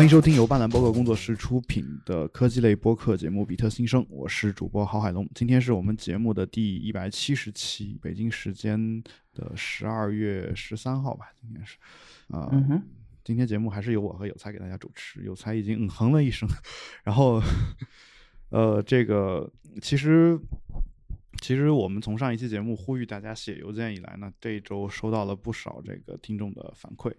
欢迎收听由半蓝播客工作室出品的科技类播客节目《比特新生》，我是主播郝海龙。今天是我们节目的第一百七十期，北京时间的十二月十三号吧，今天是啊。嗯哼，今天节目还是由我和有才给大家主持，有才已经嗯哼了一声，然后呃，这个其实其实我们从上一期节目呼吁大家写邮件以来呢，这一周收到了不少这个听众的反馈。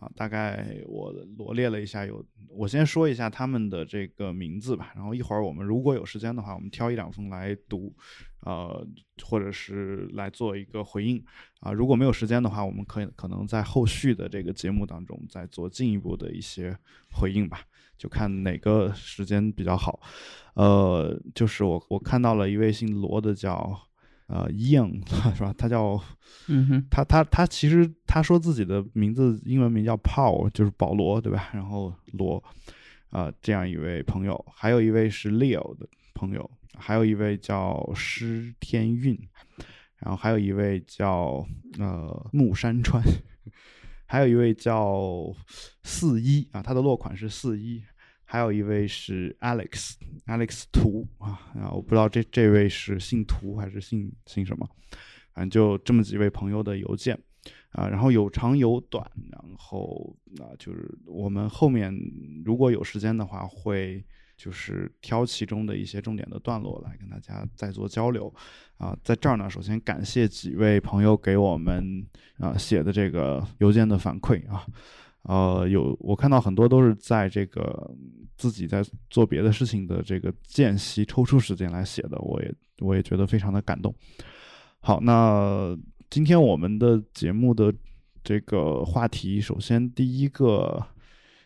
啊，大概我罗列了一下，有我先说一下他们的这个名字吧，然后一会儿我们如果有时间的话，我们挑一两封来读，呃，或者是来做一个回应啊。如果没有时间的话，我们可以可能在后续的这个节目当中再做进一步的一些回应吧，就看哪个时间比较好。呃，就是我我看到了一位姓罗的叫。呃，Young 是吧？他叫，嗯哼，他他他其实他说自己的名字英文名叫 Paul，就是保罗，对吧？然后罗，啊，这样一位朋友，还有一位是 Leo 的朋友，还有一位叫施天运，然后还有一位叫呃木山川，还有一位叫四一啊，他的落款是四一。还有一位是 Alex，Alex 图啊，啊，我不知道这这位是姓图还是姓姓什么，反正就这么几位朋友的邮件啊，然后有长有短，然后啊，就是我们后面如果有时间的话，会就是挑其中的一些重点的段落来跟大家再做交流啊，在这儿呢，首先感谢几位朋友给我们啊写的这个邮件的反馈啊。呃，有我看到很多都是在这个自己在做别的事情的这个间隙抽出时间来写的，我也我也觉得非常的感动。好，那今天我们的节目的这个话题，首先第一个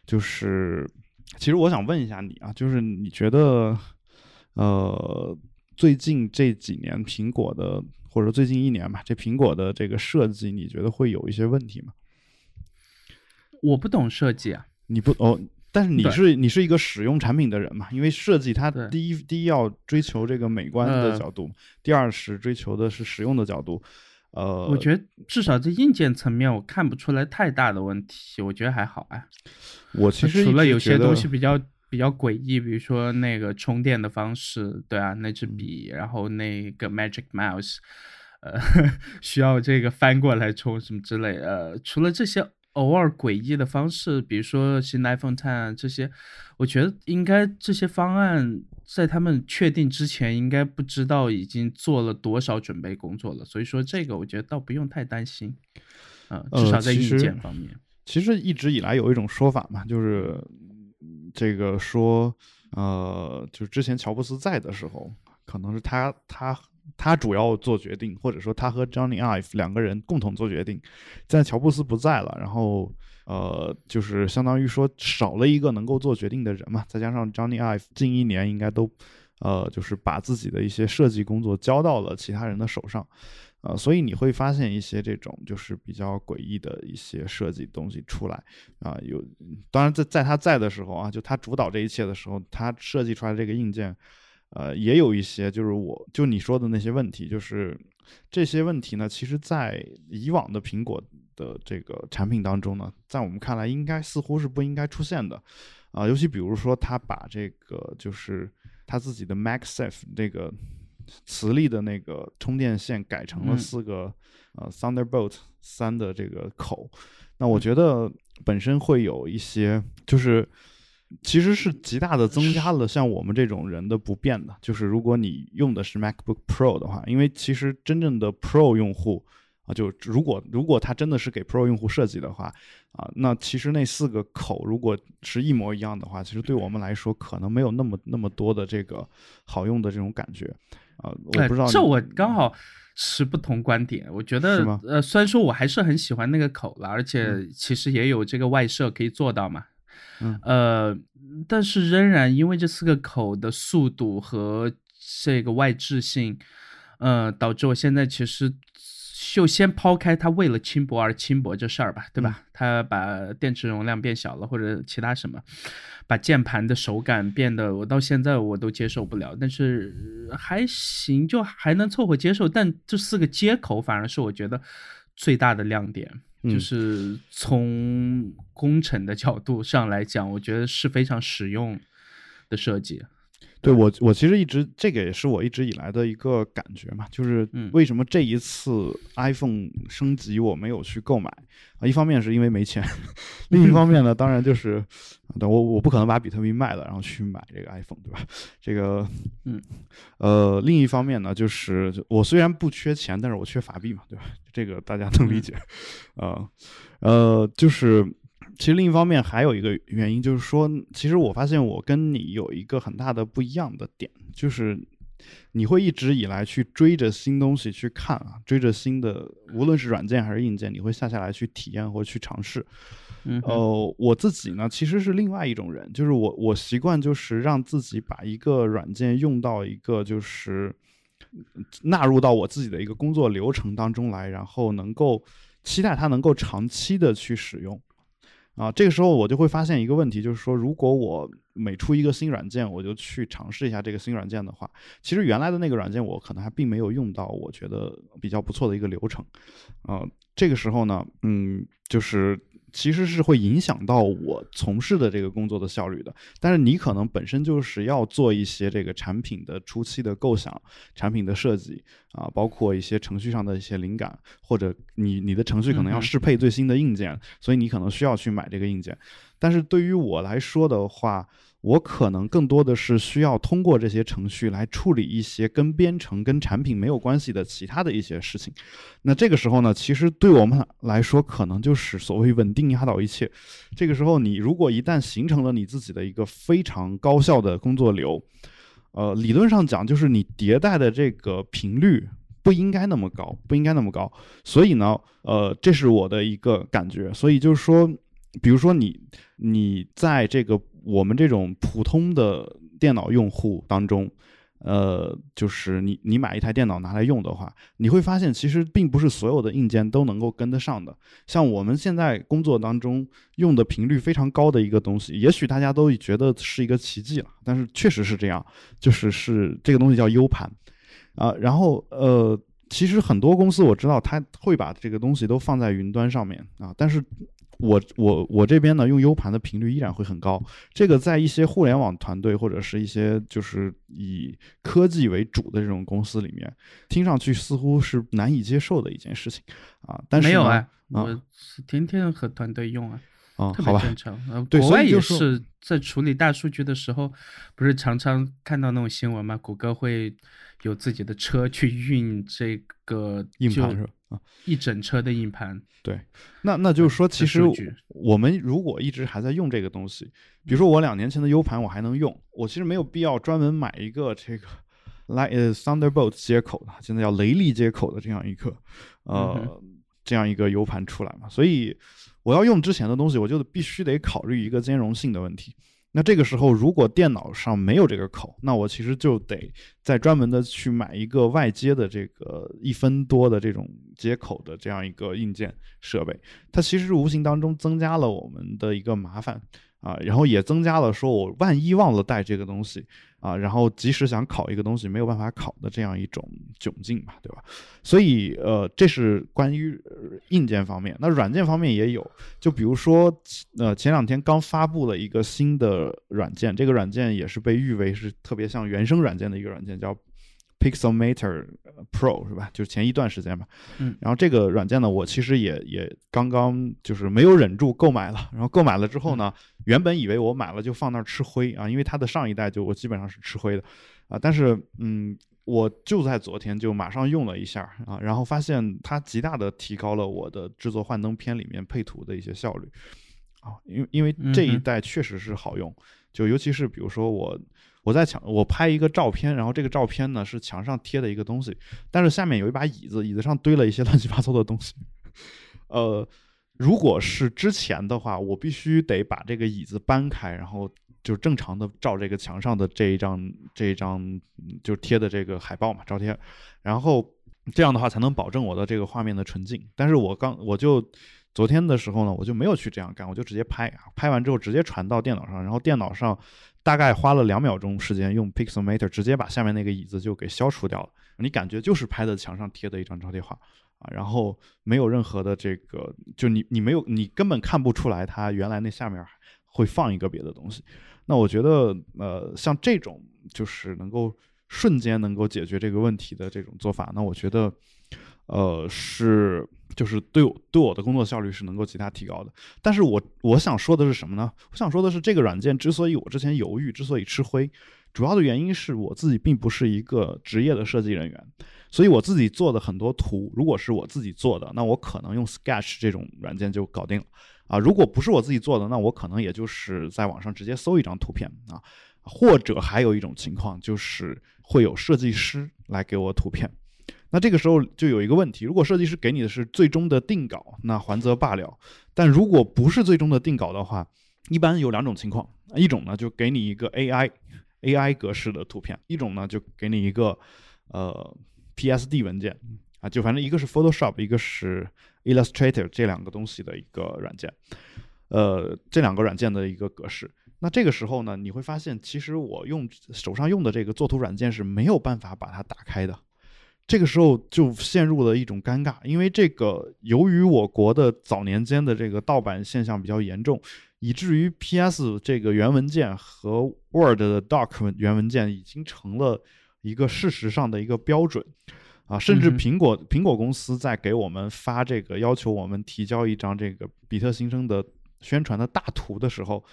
就是，其实我想问一下你啊，就是你觉得，呃，最近这几年苹果的，或者最近一年吧，这苹果的这个设计，你觉得会有一些问题吗？我不懂设计啊，你不哦，但是你是你是一个使用产品的人嘛？因为设计它第一第一要追求这个美观的角度，第二是追求的是实用的角度。呃，我觉得至少在硬件层面，我看不出来太大的问题，我觉得还好啊。我其实除了有些东西比较比较诡异，比如说那个充电的方式，对啊，那支笔，然后那个 Magic Mouse，呃，需要这个翻过来充什么之类，呃，除了这些。偶尔诡异的方式，比如说新 iPhone Ten 这些，我觉得应该这些方案在他们确定之前，应该不知道已经做了多少准备工作了。所以说这个我觉得倒不用太担心，呃，至少在硬件方面。其实一直以来有一种说法嘛，就是这个说，呃，就是之前乔布斯在的时候，可能是他他。他主要做决定，或者说他和 Johnny Ive 两个人共同做决定。现在乔布斯不在了，然后呃，就是相当于说少了一个能够做决定的人嘛。再加上 Johnny Ive 近一年应该都呃，就是把自己的一些设计工作交到了其他人的手上，呃，所以你会发现一些这种就是比较诡异的一些设计东西出来啊。有，当然在在他在的时候啊，就他主导这一切的时候，他设计出来这个硬件。呃，也有一些，就是我就你说的那些问题，就是这些问题呢，其实，在以往的苹果的这个产品当中呢，在我们看来，应该似乎是不应该出现的，啊，尤其比如说，他把这个就是他自己的 MagSafe 这个磁力的那个充电线改成了四个呃 Thunderbolt 三的这个口，那我觉得本身会有一些就是。其实是极大的增加了像我们这种人的不便的，就是如果你用的是 MacBook Pro 的话，因为其实真正的 Pro 用户啊，就如果如果它真的是给 Pro 用户设计的话啊，那其实那四个口如果是一模一样的话，其实对我们来说可能没有那么那么多的这个好用的这种感觉啊。我不知道这我刚好持不同观点，我觉得呃，虽然说我还是很喜欢那个口了，而且其实也有这个外设可以做到嘛。呃，但是仍然因为这四个口的速度和这个外置性，呃，导致我现在其实就先抛开它为了轻薄而轻薄这事儿吧，对吧？它把电池容量变小了或者其他什么，把键盘的手感变得我到现在我都接受不了，但是还行，就还能凑合接受。但这四个接口反而是我觉得最大的亮点。就是从工程的角度上来讲，我觉得是非常实用的设计。对我，我其实一直这个也是我一直以来的一个感觉嘛，就是为什么这一次 iPhone 升级我没有去购买啊？一方面是因为没钱，另一方面呢，当然就是我我不可能把比特币卖了然后去买这个 iPhone，对吧？这个，嗯，呃，另一方面呢，就是我虽然不缺钱，但是我缺法币嘛，对吧？这个大家能理解，啊，呃，就是。其实另一方面还有一个原因，就是说，其实我发现我跟你有一个很大的不一样的点，就是你会一直以来去追着新东西去看啊，追着新的，无论是软件还是硬件，你会下下来去体验或去尝试。呃，我自己呢，其实是另外一种人，就是我我习惯就是让自己把一个软件用到一个就是纳入到我自己的一个工作流程当中来，然后能够期待它能够长期的去使用。啊，这个时候我就会发现一个问题，就是说，如果我每出一个新软件，我就去尝试一下这个新软件的话，其实原来的那个软件我可能还并没有用到，我觉得比较不错的一个流程。啊，这个时候呢，嗯，就是。其实是会影响到我从事的这个工作的效率的，但是你可能本身就是要做一些这个产品的初期的构想、产品的设计啊，包括一些程序上的一些灵感，或者你你的程序可能要适配最新的硬件，所以你可能需要去买这个硬件。但是对于我来说的话，我可能更多的是需要通过这些程序来处理一些跟编程、跟产品没有关系的其他的一些事情。那这个时候呢，其实对我们来说，可能就是所谓稳定压倒一切。这个时候，你如果一旦形成了你自己的一个非常高效的工作流，呃，理论上讲，就是你迭代的这个频率不应该那么高，不应该那么高。所以呢，呃，这是我的一个感觉。所以就是说，比如说你，你在这个。我们这种普通的电脑用户当中，呃，就是你你买一台电脑拿来用的话，你会发现其实并不是所有的硬件都能够跟得上的。像我们现在工作当中用的频率非常高的一个东西，也许大家都觉得是一个奇迹了，但是确实是这样，就是是这个东西叫 U 盘啊。然后呃，其实很多公司我知道他会把这个东西都放在云端上面啊，但是。我我我这边呢，用 U 盘的频率依然会很高。这个在一些互联网团队或者是一些就是以科技为主的这种公司里面，听上去似乎是难以接受的一件事情啊。但是没有啊，我是天天和团队用啊，啊，好吧，正常。国外也是在处理大数据的时候，不是常常看到那种新闻吗？谷歌会有自己的车去运这个硬盘是吧？啊，一整车的硬盘。对，那那就是说，其实我们如果一直还在用这个东西，比如说我两年前的 U 盘我还能用，我其实没有必要专门买一个这个 Like Thunderbolt 接口的，现在叫雷利接口的这样一个呃这样一个 U 盘出来嘛。所以我要用之前的东西，我就必须得考虑一个兼容性的问题。那这个时候，如果电脑上没有这个口，那我其实就得再专门的去买一个外接的这个一分多的这种接口的这样一个硬件设备，它其实无形当中增加了我们的一个麻烦。啊，然后也增加了说，我万一忘了带这个东西啊，然后即使想考一个东西没有办法考的这样一种窘境吧，对吧？所以呃，这是关于硬件方面。那软件方面也有，就比如说呃，前两天刚发布了一个新的软件，这个软件也是被誉为是特别像原生软件的一个软件，叫。Pixelmator Pro 是吧？就是前一段时间吧。嗯。然后这个软件呢，我其实也也刚刚就是没有忍住购买了。然后购买了之后呢，原本以为我买了就放那儿吃灰啊，因为它的上一代就我基本上是吃灰的啊。但是嗯，我就在昨天就马上用了一下啊，然后发现它极大的提高了我的制作幻灯片里面配图的一些效率啊。因为因为这一代确实是好用，就尤其是比如说我。我在墙，我拍一个照片，然后这个照片呢是墙上贴的一个东西，但是下面有一把椅子，椅子上堆了一些 乱七八糟的东西。呃，如果是之前的话，我必须得把这个椅子搬开，然后就正常的照这个墙上的这一张这一张就贴的这个海报嘛，照贴，然后这样的话才能保证我的这个画面的纯净。但是我刚我就昨天的时候呢，我就没有去这样干，我就直接拍啊，拍完之后直接传到电脑上，然后电脑上。大概花了两秒钟时间，用 Pixelmator 直接把下面那个椅子就给消除掉了。你感觉就是拍在墙上贴的一张招贴画啊，然后没有任何的这个，就你你没有你根本看不出来它原来那下面会放一个别的东西。那我觉得呃，像这种就是能够瞬间能够解决这个问题的这种做法，那我觉得呃是就是对我对我的工作效率是能够极大提高的。但是我我想说的是什么呢？我想说的是这个软件之所以我之前犹豫，之所以吃灰。主要的原因是我自己并不是一个职业的设计人员，所以我自己做的很多图，如果是我自己做的，那我可能用 Sketch 这种软件就搞定了啊。如果不是我自己做的，那我可能也就是在网上直接搜一张图片啊，或者还有一种情况就是会有设计师来给我图片。那这个时候就有一个问题，如果设计师给你的是最终的定稿，那还则罢了；但如果不是最终的定稿的话，一般有两种情况，一种呢就给你一个 AI。AI 格式的图片，一种呢就给你一个呃 PSD 文件啊，就反正一个是 Photoshop，一个是 Illustrator 这两个东西的一个软件，呃，这两个软件的一个格式。那这个时候呢，你会发现，其实我用手上用的这个作图软件是没有办法把它打开的。这个时候就陷入了一种尴尬，因为这个由于我国的早年间的这个盗版现象比较严重。以至于 PS 这个原文件和 Word 的 Doc 原文件已经成了一个事实上的一个标准，啊，甚至苹果苹果公司在给我们发这个要求我们提交一张这个比特新生的宣传的大图的时候。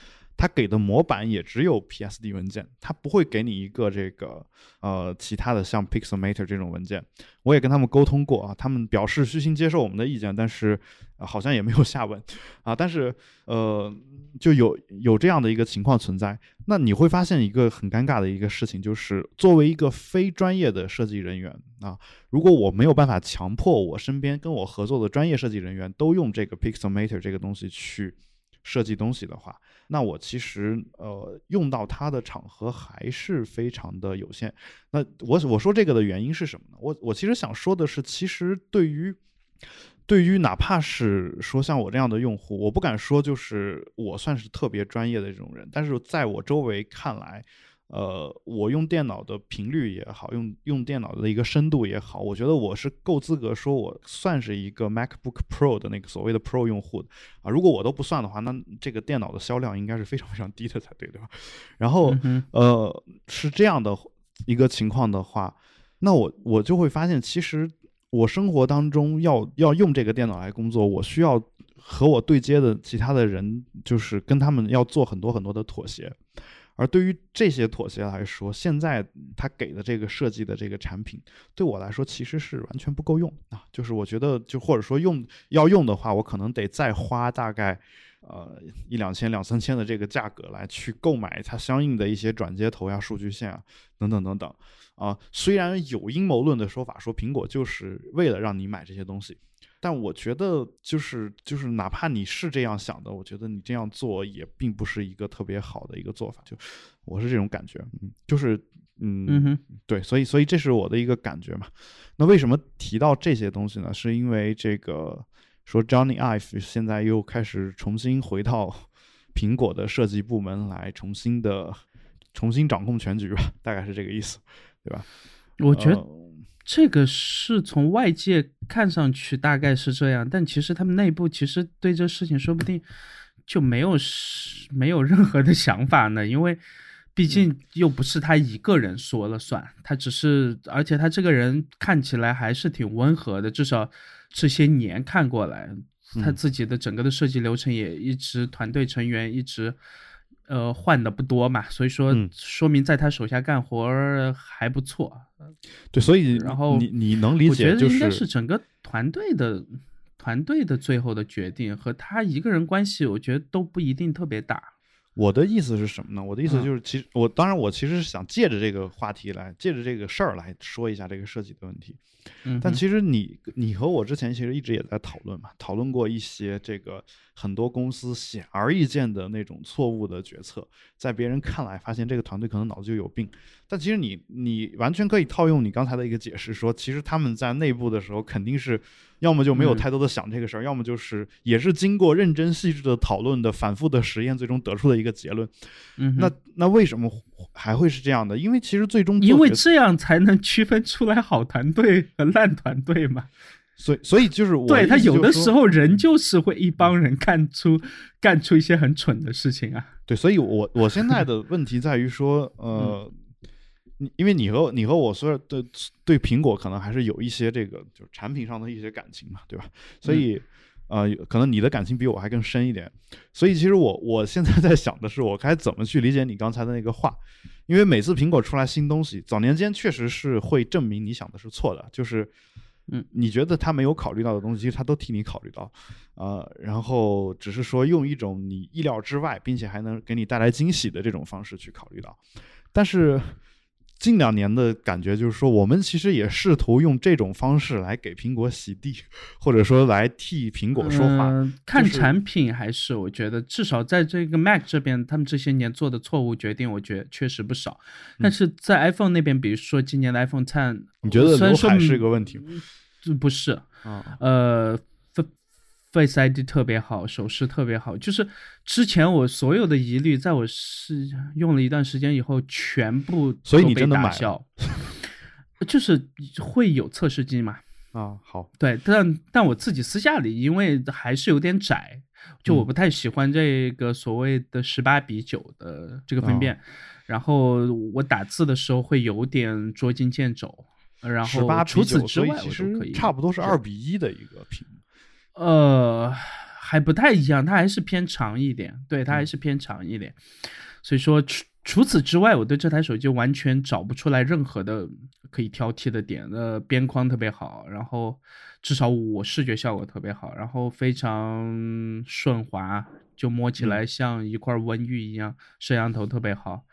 他给的模板也只有 PSD 文件，他不会给你一个这个呃其他的像 Pixelmator 这种文件。我也跟他们沟通过啊，他们表示虚心接受我们的意见，但是好像也没有下文 啊。但是呃，就有有这样的一个情况存在。那你会发现一个很尴尬的一个事情，就是作为一个非专业的设计人员啊，如果我没有办法强迫我身边跟我合作的专业设计人员都用这个 Pixelmator 这个东西去设计东西的话。那我其实呃用到它的场合还是非常的有限。那我我说这个的原因是什么呢？我我其实想说的是，其实对于对于哪怕是说像我这样的用户，我不敢说就是我算是特别专业的这种人，但是在我周围看来。呃，我用电脑的频率也好，用用电脑的一个深度也好，我觉得我是够资格说，我算是一个 MacBook Pro 的那个所谓的 Pro 用户的啊。如果我都不算的话，那这个电脑的销量应该是非常非常低的才对，对吧？然后，呃，是这样的一个情况的话，那我我就会发现，其实我生活当中要要用这个电脑来工作，我需要和我对接的其他的人，就是跟他们要做很多很多的妥协。而对于这些妥协来说，现在他给的这个设计的这个产品，对我来说其实是完全不够用啊。就是我觉得，就或者说用要用的话，我可能得再花大概呃一两千、两三千的这个价格来去购买它相应的一些转接头呀、数据线啊等等等等啊。虽然有阴谋论的说法说苹果就是为了让你买这些东西。但我觉得，就是就是，哪怕你是这样想的，我觉得你这样做也并不是一个特别好的一个做法。就我是这种感觉，嗯，就是嗯，对，所以所以这是我的一个感觉嘛。那为什么提到这些东西呢？是因为这个说 Johnny Ive 现在又开始重新回到 苹果的设计部门来，重新的重新掌控全局吧，大概是这个意思，对吧？我觉得。这个是从外界看上去大概是这样，但其实他们内部其实对这事情说不定就没有是没有任何的想法呢，因为毕竟又不是他一个人说了算，他只是，而且他这个人看起来还是挺温和的，至少这些年看过来，他自己的整个的设计流程也一直团队成员一直。呃，换的不多嘛，所以说说明在他手下干活还不错。对，所以然后你你能理解，就是应该是整个团队的团队的最后的决定和他一个人关系，我觉得都不一定特别大。我的意思是什么呢？我的意思就是，其实我当然我其实是想借着这个话题来，借着这个事儿来说一下这个设计的问题。但其实你你和我之前其实一直也在讨论嘛，讨论过一些这个很多公司显而易见的那种错误的决策，在别人看来发现这个团队可能脑子就有病，但其实你你完全可以套用你刚才的一个解释，说其实他们在内部的时候肯定是要么就没有太多的想这个事儿，要么就是也是经过认真细致的讨论的反复的实验，最终得出的一个结论。嗯，那那为什么还会是这样的？因为其实最终因为这样才能区分出来好团队。和烂团队嘛，所以所以就是我对他有的时候人就是会一帮人干出干出一些很蠢的事情啊。对，所以我我现在的问题在于说，呃，因为你和你和我所有的对苹果可能还是有一些这个就是产品上的一些感情嘛，对吧？所以。呃，可能你的感情比我还更深一点，所以其实我我现在在想的是，我该怎么去理解你刚才的那个话，因为每次苹果出来新东西，早年间确实是会证明你想的是错的，就是，嗯，你觉得他没有考虑到的东西，其实他都替你考虑到，呃，然后只是说用一种你意料之外，并且还能给你带来惊喜的这种方式去考虑到，但是。近两年的感觉就是说，我们其实也试图用这种方式来给苹果洗地，或者说来替苹果说话。看产品还是我觉得，至少在这个 Mac 这边，他们这些年做的错误决定，我觉得确实不少。但是在 iPhone 那边，比如说今年的 iPhone Ten，你觉得刘海是个问题吗？这不是啊，呃。Face ID 特别好，手势特别好，就是之前我所有的疑虑，在我是用了一段时间以后，全部所以你真的买了，就是会有测试机嘛？啊，好，对，但但我自己私下里，因为还是有点窄，就我不太喜欢这个所谓的十八比九的这个分辨，然后我打字的时候会有点捉襟见肘，然后除此之外，其实差不多是二比一的一个屏。呃，还不太一样，它还是偏长一点，对，它还是偏长一点。所以说，除除此之外，我对这台手机完全找不出来任何的可以挑剔的点。呃，边框特别好，然后至少我视觉效果特别好，然后非常顺滑，就摸起来像一块温玉一样。摄像头特别好，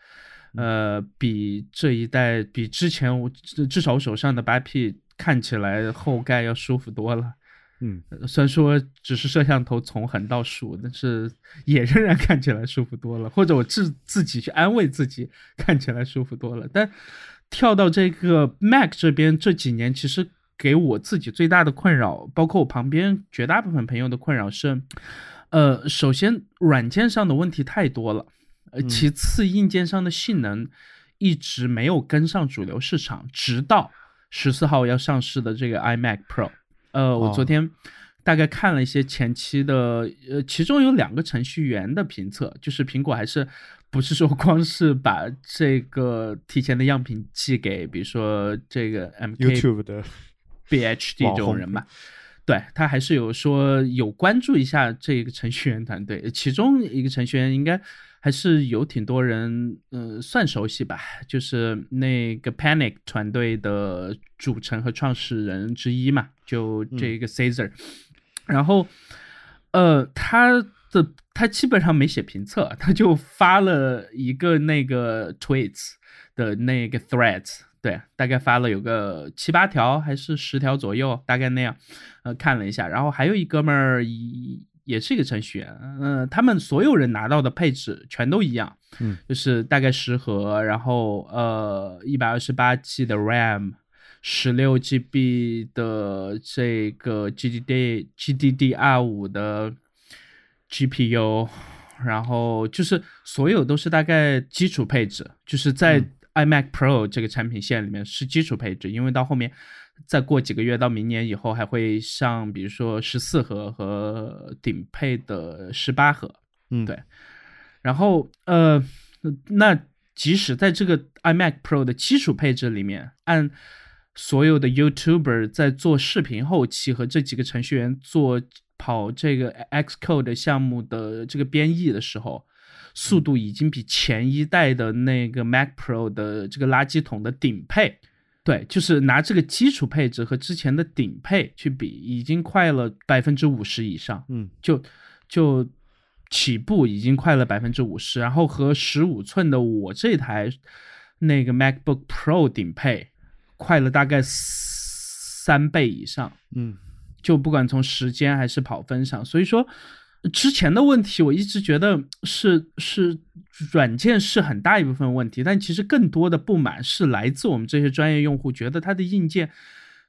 呃，比这一代，比之前我至少我手上的八 P 看起来后盖要舒服多了。嗯，虽然说只是摄像头从横到竖，但是也仍然看起来舒服多了。或者我自自己去安慰自己，看起来舒服多了。但跳到这个 Mac 这边，这几年其实给我自己最大的困扰，包括我旁边绝大部分朋友的困扰是，呃，首先软件上的问题太多了，呃，其次硬件上的性能一直没有跟上主流市场，直到十四号要上市的这个 iMac Pro。呃，我昨天大概看了一些前期的，呃，其中有两个程序员的评测，就是苹果还是不是说光是把这个提前的样品寄给，比如说这个 M YouTube 的 BHD 这种人吧，对他还是有说有关注一下这个程序员团队，其中一个程序员应该。还是有挺多人，嗯，算熟悉吧，就是那个 Panic 团队的组成和创始人之一嘛，就这个 Caesar。然后，呃，他的他基本上没写评测，他就发了一个那个 Tweets 的那个 Threads，对，大概发了有个七八条还是十条左右，大概那样。呃，看了一下，然后还有一哥们儿一。也是一个程序员，嗯，他们所有人拿到的配置全都一样，嗯，就是大概十核，然后呃一百二十八 G 的 RAM，十六 GB 的这个 GDD GDDR 五的 GPU，然后就是所有都是大概基础配置，就是在 iMac Pro 这个产品线里面是基础配置，因为到后面。再过几个月到明年以后，还会上，比如说十四核和顶配的十八核，嗯，对。然后，呃，那即使在这个 iMac Pro 的基础配置里面，按所有的 YouTuber 在做视频后期和这几个程序员做跑这个 Xcode 项目的这个编译的时候，速度已经比前一代的那个 Mac Pro 的这个垃圾桶的顶配。对，就是拿这个基础配置和之前的顶配去比，已经快了百分之五十以上。嗯，就就起步已经快了百分之五十，然后和十五寸的我这台那个 MacBook Pro 顶配快了大概三倍以上。嗯，就不管从时间还是跑分上，所以说。之前的问题，我一直觉得是是软件是很大一部分问题，但其实更多的不满是来自我们这些专业用户，觉得它的硬件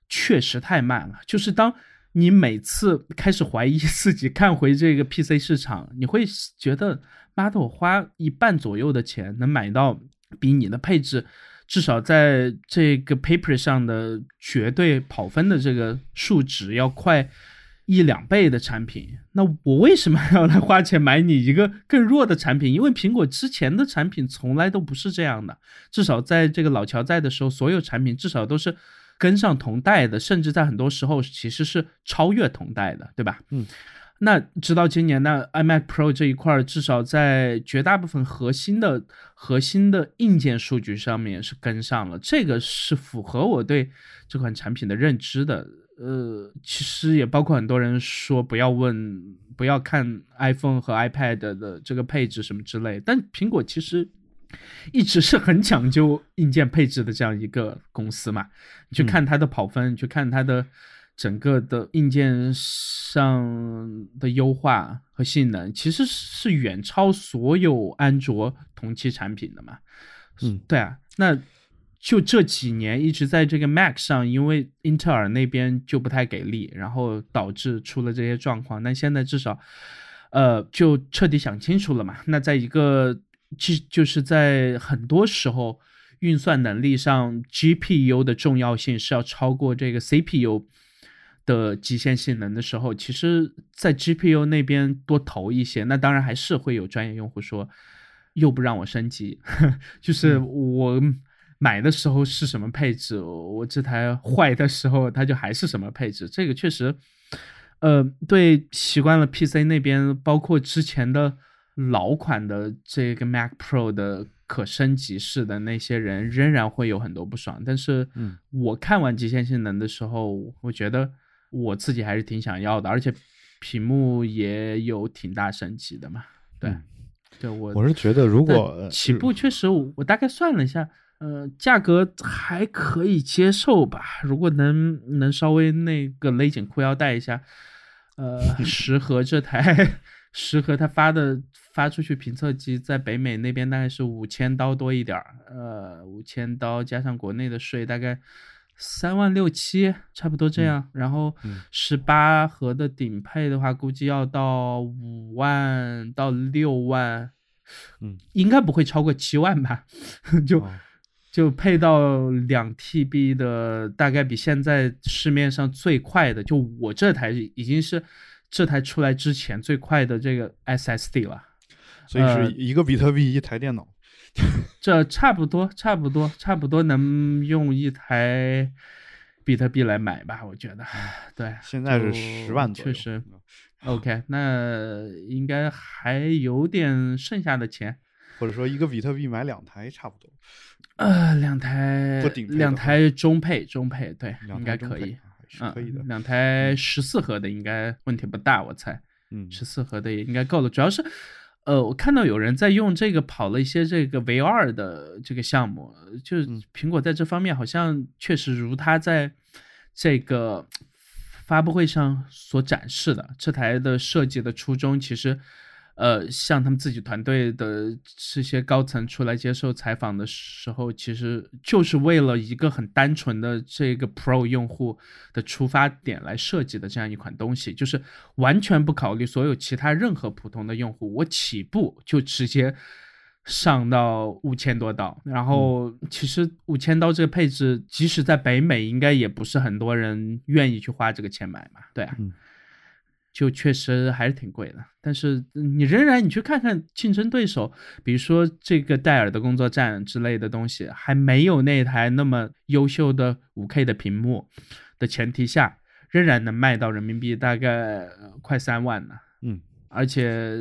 确实太慢了。就是当你每次开始怀疑 自己看回这个 PC 市场，你会觉得，妈的，我花一半左右的钱能买到比你的配置至少在这个 paper 上的绝对跑分的这个数值要快一两倍的产品，那我为什么要来花钱买你一个更弱的产品？因为苹果之前的产品从来都不是这样的，至少在这个老乔在的时候，所有产品至少都是跟上同代的，甚至在很多时候其实是超越同代的，对吧？嗯。那直到今年，那 iMac Pro 这一块至少在绝大部分核心的核心的硬件数据上面是跟上了，这个是符合我对这款产品的认知的。呃，其实也包括很多人说不要问、不要看 iPhone 和 iPad 的这个配置什么之类，但苹果其实一直是很讲究硬件配置的这样一个公司嘛。你去看它的跑分，你去看它的。整个的硬件上的优化和性能，其实是远超所有安卓同期产品的嘛？嗯，对啊，那就这几年一直在这个 Mac 上，因为英特尔那边就不太给力，然后导致出了这些状况。那现在至少，呃，就彻底想清楚了嘛？那在一个就就是在很多时候，运算能力上，GPU 的重要性是要超过这个 CPU。的极限性能的时候，其实，在 GPU 那边多投一些，那当然还是会有专业用户说，又不让我升级，就是我买的时候是什么配置，我这台坏的时候它就还是什么配置。这个确实，呃，对习惯了 PC 那边，包括之前的老款的这个 Mac Pro 的可升级式的那些人，仍然会有很多不爽。但是，嗯，我看完极限性能的时候，我觉得。我自己还是挺想要的，而且屏幕也有挺大升级的嘛。对，对我我是觉得，如果起步确实，我大概算了一下，呃，价格还可以接受吧。如果能能稍微那个勒紧裤腰带一下，呃，十核这台十核它发的发出去评测机在北美那边大概是五千刀多一点儿，呃，五千刀加上国内的税大概。三万六七，差不多这样。然后十八核的顶配的话，估计要到五万到六万，嗯，应该不会超过七万吧？就就配到两 TB 的，大概比现在市面上最快的，就我这台已经是这台出来之前最快的这个 SSD 了。所以是一个比特币一台电脑。这差不多，差不多，差不多能用一台比特币来买吧？我觉得，对，现在是十万确实。OK，那应该还有点剩下的钱，或者说一个比特币买两台差不多。呃，两台，两台中配，中配，对，应该可以，是可以的。两台十四核的应该问题不大，我猜。嗯，十四核的也应该够了，主要是。呃，我看到有人在用这个跑了一些这个 V 二的这个项目，就是苹果在这方面好像确实如他在这个发布会上所展示的，这台的设计的初衷其实。呃，像他们自己团队的这些高层出来接受采访的时候，其实就是为了一个很单纯的这个 Pro 用户的出发点来设计的这样一款东西，就是完全不考虑所有其他任何普通的用户，我起步就直接上到五千多刀，然后其实五千刀这个配置，即使在北美，应该也不是很多人愿意去花这个钱买嘛，对啊。就确实还是挺贵的，但是你仍然你去看看竞争对手，比如说这个戴尔的工作站之类的东西，还没有那台那么优秀的五 K 的屏幕的前提下，仍然能卖到人民币大概快三万呢。嗯，而且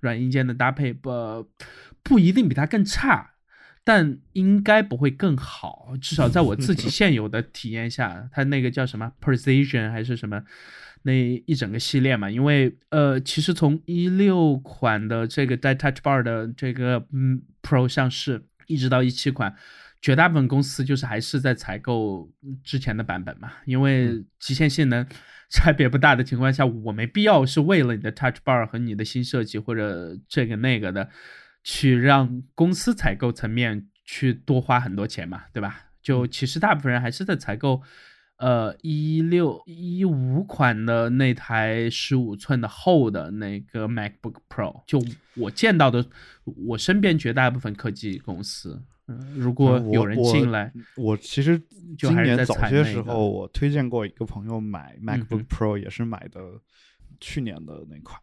软硬件的搭配不不一定比它更差，但应该不会更好，至少在我自己 现有的体验下，它那个叫什么 Precision 还是什么。那一整个系列嘛，因为呃，其实从一六款的这个带 Touch Bar 的这个嗯 Pro 上市，一直到一七款，绝大部分公司就是还是在采购之前的版本嘛，因为极限性能 差别不大的情况下，我没必要是为了你的 Touch Bar 和你的新设计或者这个那个的，去让公司采购层面去多花很多钱嘛，对吧？就其实大部分人还是在采购。呃，一六一五款的那台十五寸的厚的那个 MacBook Pro，就我见到的，我身边绝大部分科技公司，如果有人进来，我其实今年早些时候我推荐过一个朋友买 MacBook Pro，也是买的去年的那款，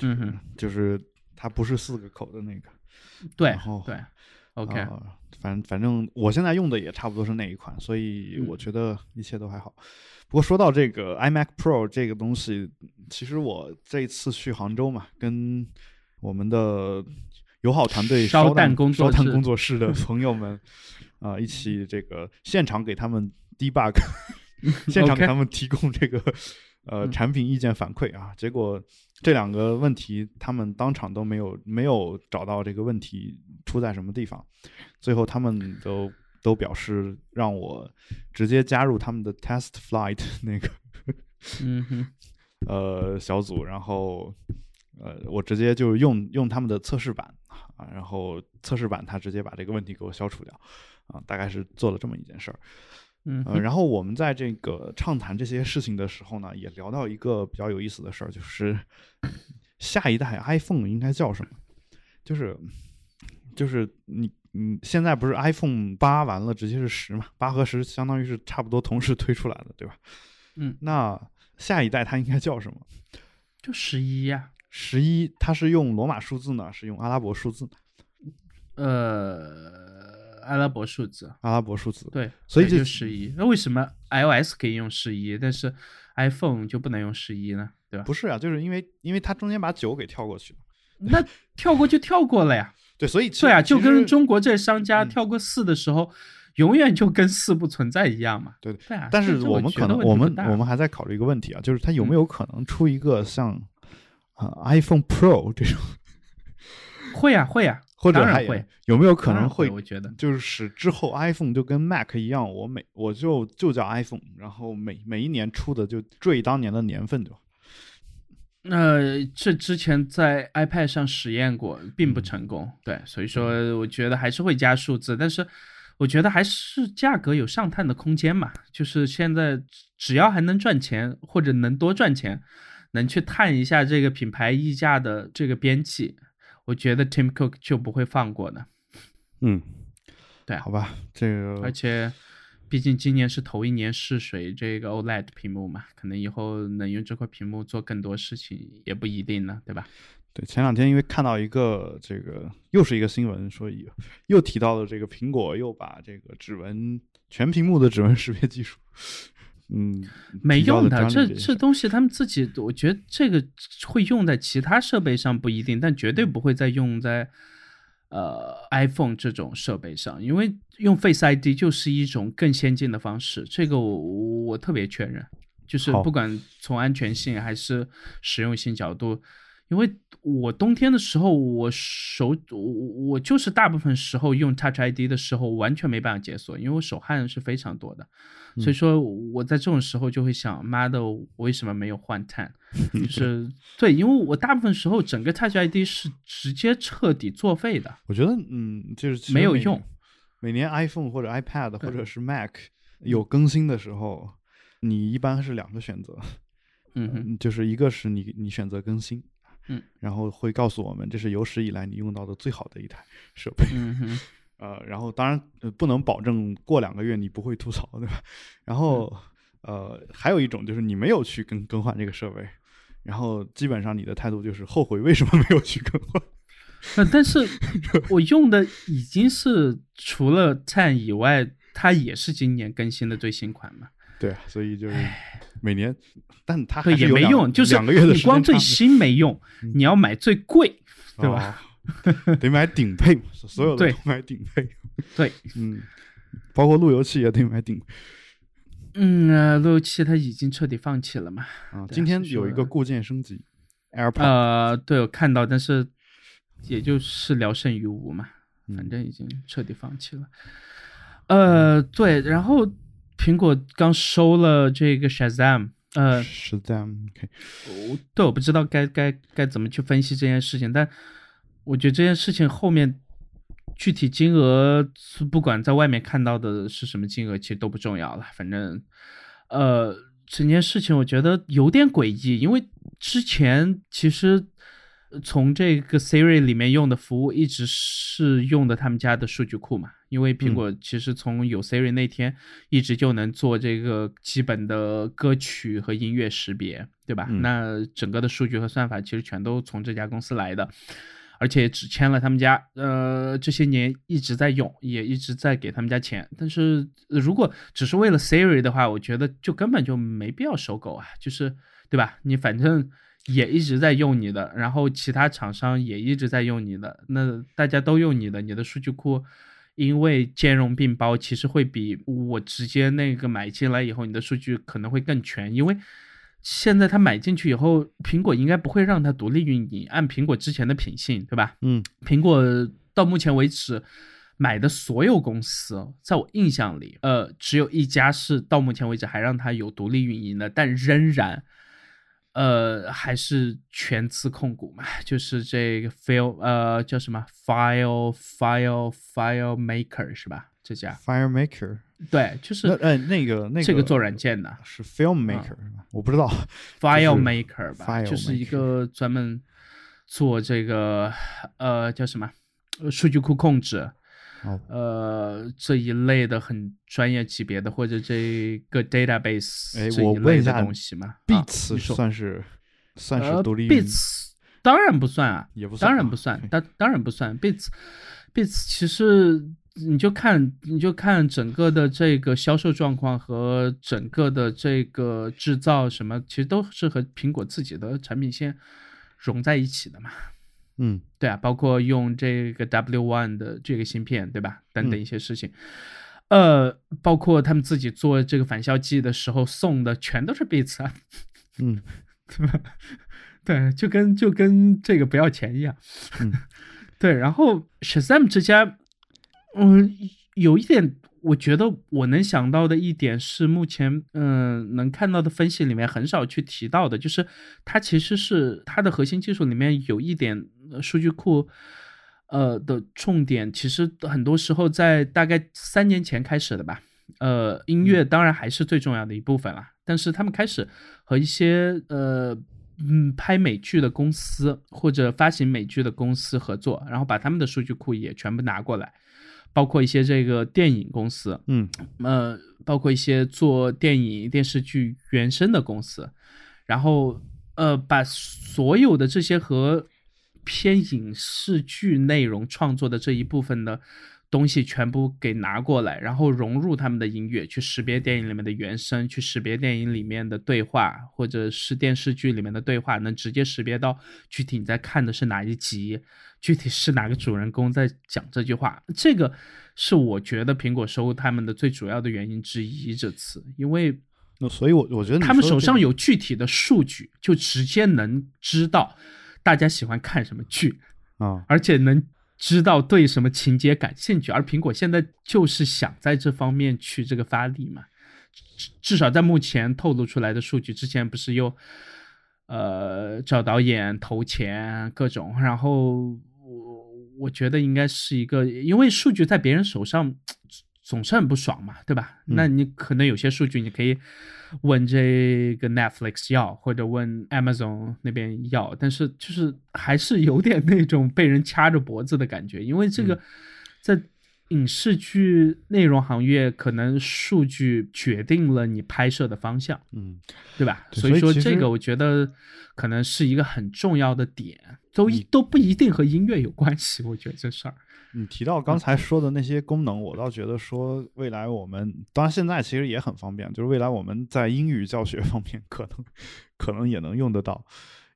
嗯，就是它不是四个口的那个，对，然后对，OK，反反正我现在用的也差不多是那一款，所以我觉得一切都还好。不过说到这个 iMac Pro 这个东西，其实我这次去杭州嘛，跟我们的友好团队烧蛋工烧蛋工作室的朋友们啊，一起这个现场给他们 debug，现场给他们提供这个呃产品意见反馈啊。结果这两个问题他们当场都没有没有找到这个问题出在什么地方，最后他们都。都表示让我直接加入他们的 test flight 那个，嗯哼，呃小组，然后呃我直接就用用他们的测试版啊，然后测试版他直接把这个问题给我消除掉啊，大概是做了这么一件事儿，嗯，然后我们在这个畅谈这些事情的时候呢，也聊到一个比较有意思的事儿，就是下一代 iPhone 应该叫什么？就是就是你。嗯，现在不是 iPhone 八完了，直接是十嘛？八和十相当于是差不多同时推出来的，对吧？嗯，那下一代它应该叫什么？就十一呀。十一，它是用罗马数字呢，是用阿拉伯数字？呃，阿拉伯数字。阿拉伯数字。对，所以就十一。那为什么 iOS 可以用十一，但是 iPhone 就不能用十一呢？对吧？不是啊，就是因为因为它中间把九给跳过去了。那跳过就跳过了呀。对，所以对啊，就跟中国这商家跳过四的时候，永远就跟四不存在一样嘛。对对啊，但是我们可能我们我们还在考虑一个问题啊，就是它有没有可能出一个像啊 iPhone Pro 这种？会啊会啊，或者还会有没有可能会？我觉得就是使之后 iPhone 就跟 Mac 一样，我每我就就叫 iPhone，然后每每一年出的就缀当年的年份，对吧？那这之前在 iPad 上实验过，并不成功。对，所以说我觉得还是会加数字，但是我觉得还是价格有上探的空间嘛。就是现在只要还能赚钱，或者能多赚钱，能去探一下这个品牌溢价的这个边际，我觉得 Tim Cook 就不会放过的。嗯，对，好吧，这个而且。毕竟今年是头一年试水这个 OLED 屏幕嘛，可能以后能用这块屏幕做更多事情也不一定呢，对吧？对，前两天因为看到一个这个又是一个新闻，说又又提到了这个苹果又把这个指纹全屏幕的指纹识别技术，嗯，没用的，这这东西他们自己，我觉得这个会用在其他设备上不一定，但绝对不会再用在。呃，iPhone 这种设备上，因为用 Face ID 就是一种更先进的方式，这个我我特别确认，就是不管从安全性还是实用性角度，因为我冬天的时候，我手我我就是大部分时候用 Touch ID 的时候完全没办法解锁，因为我手汗是非常多的。所以说，我在这种时候就会想，妈的，我为什么没有换碳？就是对，因为我大部分时候整个 Touch ID 是直接彻底作废的。我觉得，嗯，就是没有用。每年 iPhone 或者 iPad 或者是 Mac 有更新的时候，你一般是两个选择，嗯，就是一个是你你选择更新，嗯，然后会告诉我们这是有史以来你用到的最好的一台设备，嗯哼。呃，然后当然不能保证过两个月你不会吐槽，对吧？然后呃，还有一种就是你没有去更更换这个设备，然后基本上你的态度就是后悔为什么没有去更换。呃，但是我用的已经是除了 Ten 以外，它也是今年更新的最新款嘛。对啊，所以就是每年，但它也没用，就是两个月的你光最新没用，你要买最贵，对吧？得买顶配，所有的都买顶配。对，嗯，包括路由器也得买顶。嗯，路由器它已经彻底放弃了嘛？啊，今天有一个固件升级，AirPod。呃，对我看到，但是也就是聊胜于无嘛，反正已经彻底放弃了。呃，对，然后苹果刚收了这个 Shazam，呃，Shazam，OK。对，我不知道该该该怎么去分析这件事情，但。我觉得这件事情后面具体金额，不管在外面看到的是什么金额，其实都不重要了。反正，呃，整件事情我觉得有点诡异，因为之前其实从这个 Siri 里面用的服务一直是用的他们家的数据库嘛，因为苹果其实从有 Siri 那天一直就能做这个基本的歌曲和音乐识别，对吧？那整个的数据和算法其实全都从这家公司来的，而且只签了他们家，呃，这些年一直在用，也一直在给他们家钱。但是如果只是为了 Siri 的话，我觉得就根本就没必要收购啊，就是对吧？你反正。也一直在用你的，然后其他厂商也一直在用你的，那大家都用你的，你的数据库因为兼容并包，其实会比我直接那个买进来以后，你的数据可能会更全，因为现在他买进去以后，苹果应该不会让他独立运营，按苹果之前的品性，对吧？嗯，苹果到目前为止买的所有公司，在我印象里，呃，只有一家是到目前为止还让他有独立运营的，但仍然。呃，还是全资控股嘛，就是这个 file 呃叫什么 file file file maker 是吧？这家 file maker 对，就是呃那个那个这个做软件的是 film maker 我不知道 file maker 吧，就是一个专门做这个呃叫什么数据库控制。呃，这一类的很专业级别的，或者这个 database 这一类的东西嘛 beats 算是算是独立，Bits 当然不算啊，也不当然不算，当当然不算 beats beats 其实你就看你就看整个的这个销售状况和整个的这个制造什么，其实都是和苹果自己的产品线融在一起的嘛。嗯，对啊，包括用这个 W One 的这个芯片，对吧？等等一些事情，呃，包括他们自己做这个返校季的时候送的全都是 Beats 啊，嗯，对吧？对，就跟就跟这个不要钱一样，嗯，对。然后 Shazam 这家，嗯，有一点。我觉得我能想到的一点是，目前嗯能看到的分析里面很少去提到的，就是它其实是它的核心技术里面有一点数据库，呃的重点，其实很多时候在大概三年前开始的吧。呃，音乐当然还是最重要的一部分了，但是他们开始和一些呃嗯拍美剧的公司或者发行美剧的公司合作，然后把他们的数据库也全部拿过来。包括一些这个电影公司，嗯，呃，包括一些做电影电视剧原声的公司，然后呃，把所有的这些和偏影视剧内容创作的这一部分的东西全部给拿过来，然后融入他们的音乐，去识别电影里面的原声，去识别电影里面的对话，或者是电视剧里面的对话，能直接识别到具体你在看的是哪一集。具体是哪个主人公在讲这句话？这个是我觉得苹果收他们的最主要的原因之一。这次，因为那所以，我我觉得他们手上有具体的数据，就直接能知道大家喜欢看什么剧啊，而且能知道对什么情节感兴趣。而苹果现在就是想在这方面去这个发力嘛，至少在目前透露出来的数据，之前不是又呃找导演投钱各种，然后。我我觉得应该是一个，因为数据在别人手上总是很不爽嘛，对吧？那你可能有些数据你可以问这个 Netflix 要，或者问 Amazon 那边要，但是就是还是有点那种被人掐着脖子的感觉，因为这个在影视剧内容行业，可能数据决定了你拍摄的方向，嗯，对吧？所以说这个我觉得可能是一个很重要的点。都一都不一定和音乐有关系，我觉得这事儿。你提到刚才说的那些功能，我倒觉得说未来我们，当然现在其实也很方便，就是未来我们在英语教学方面可能可能也能用得到，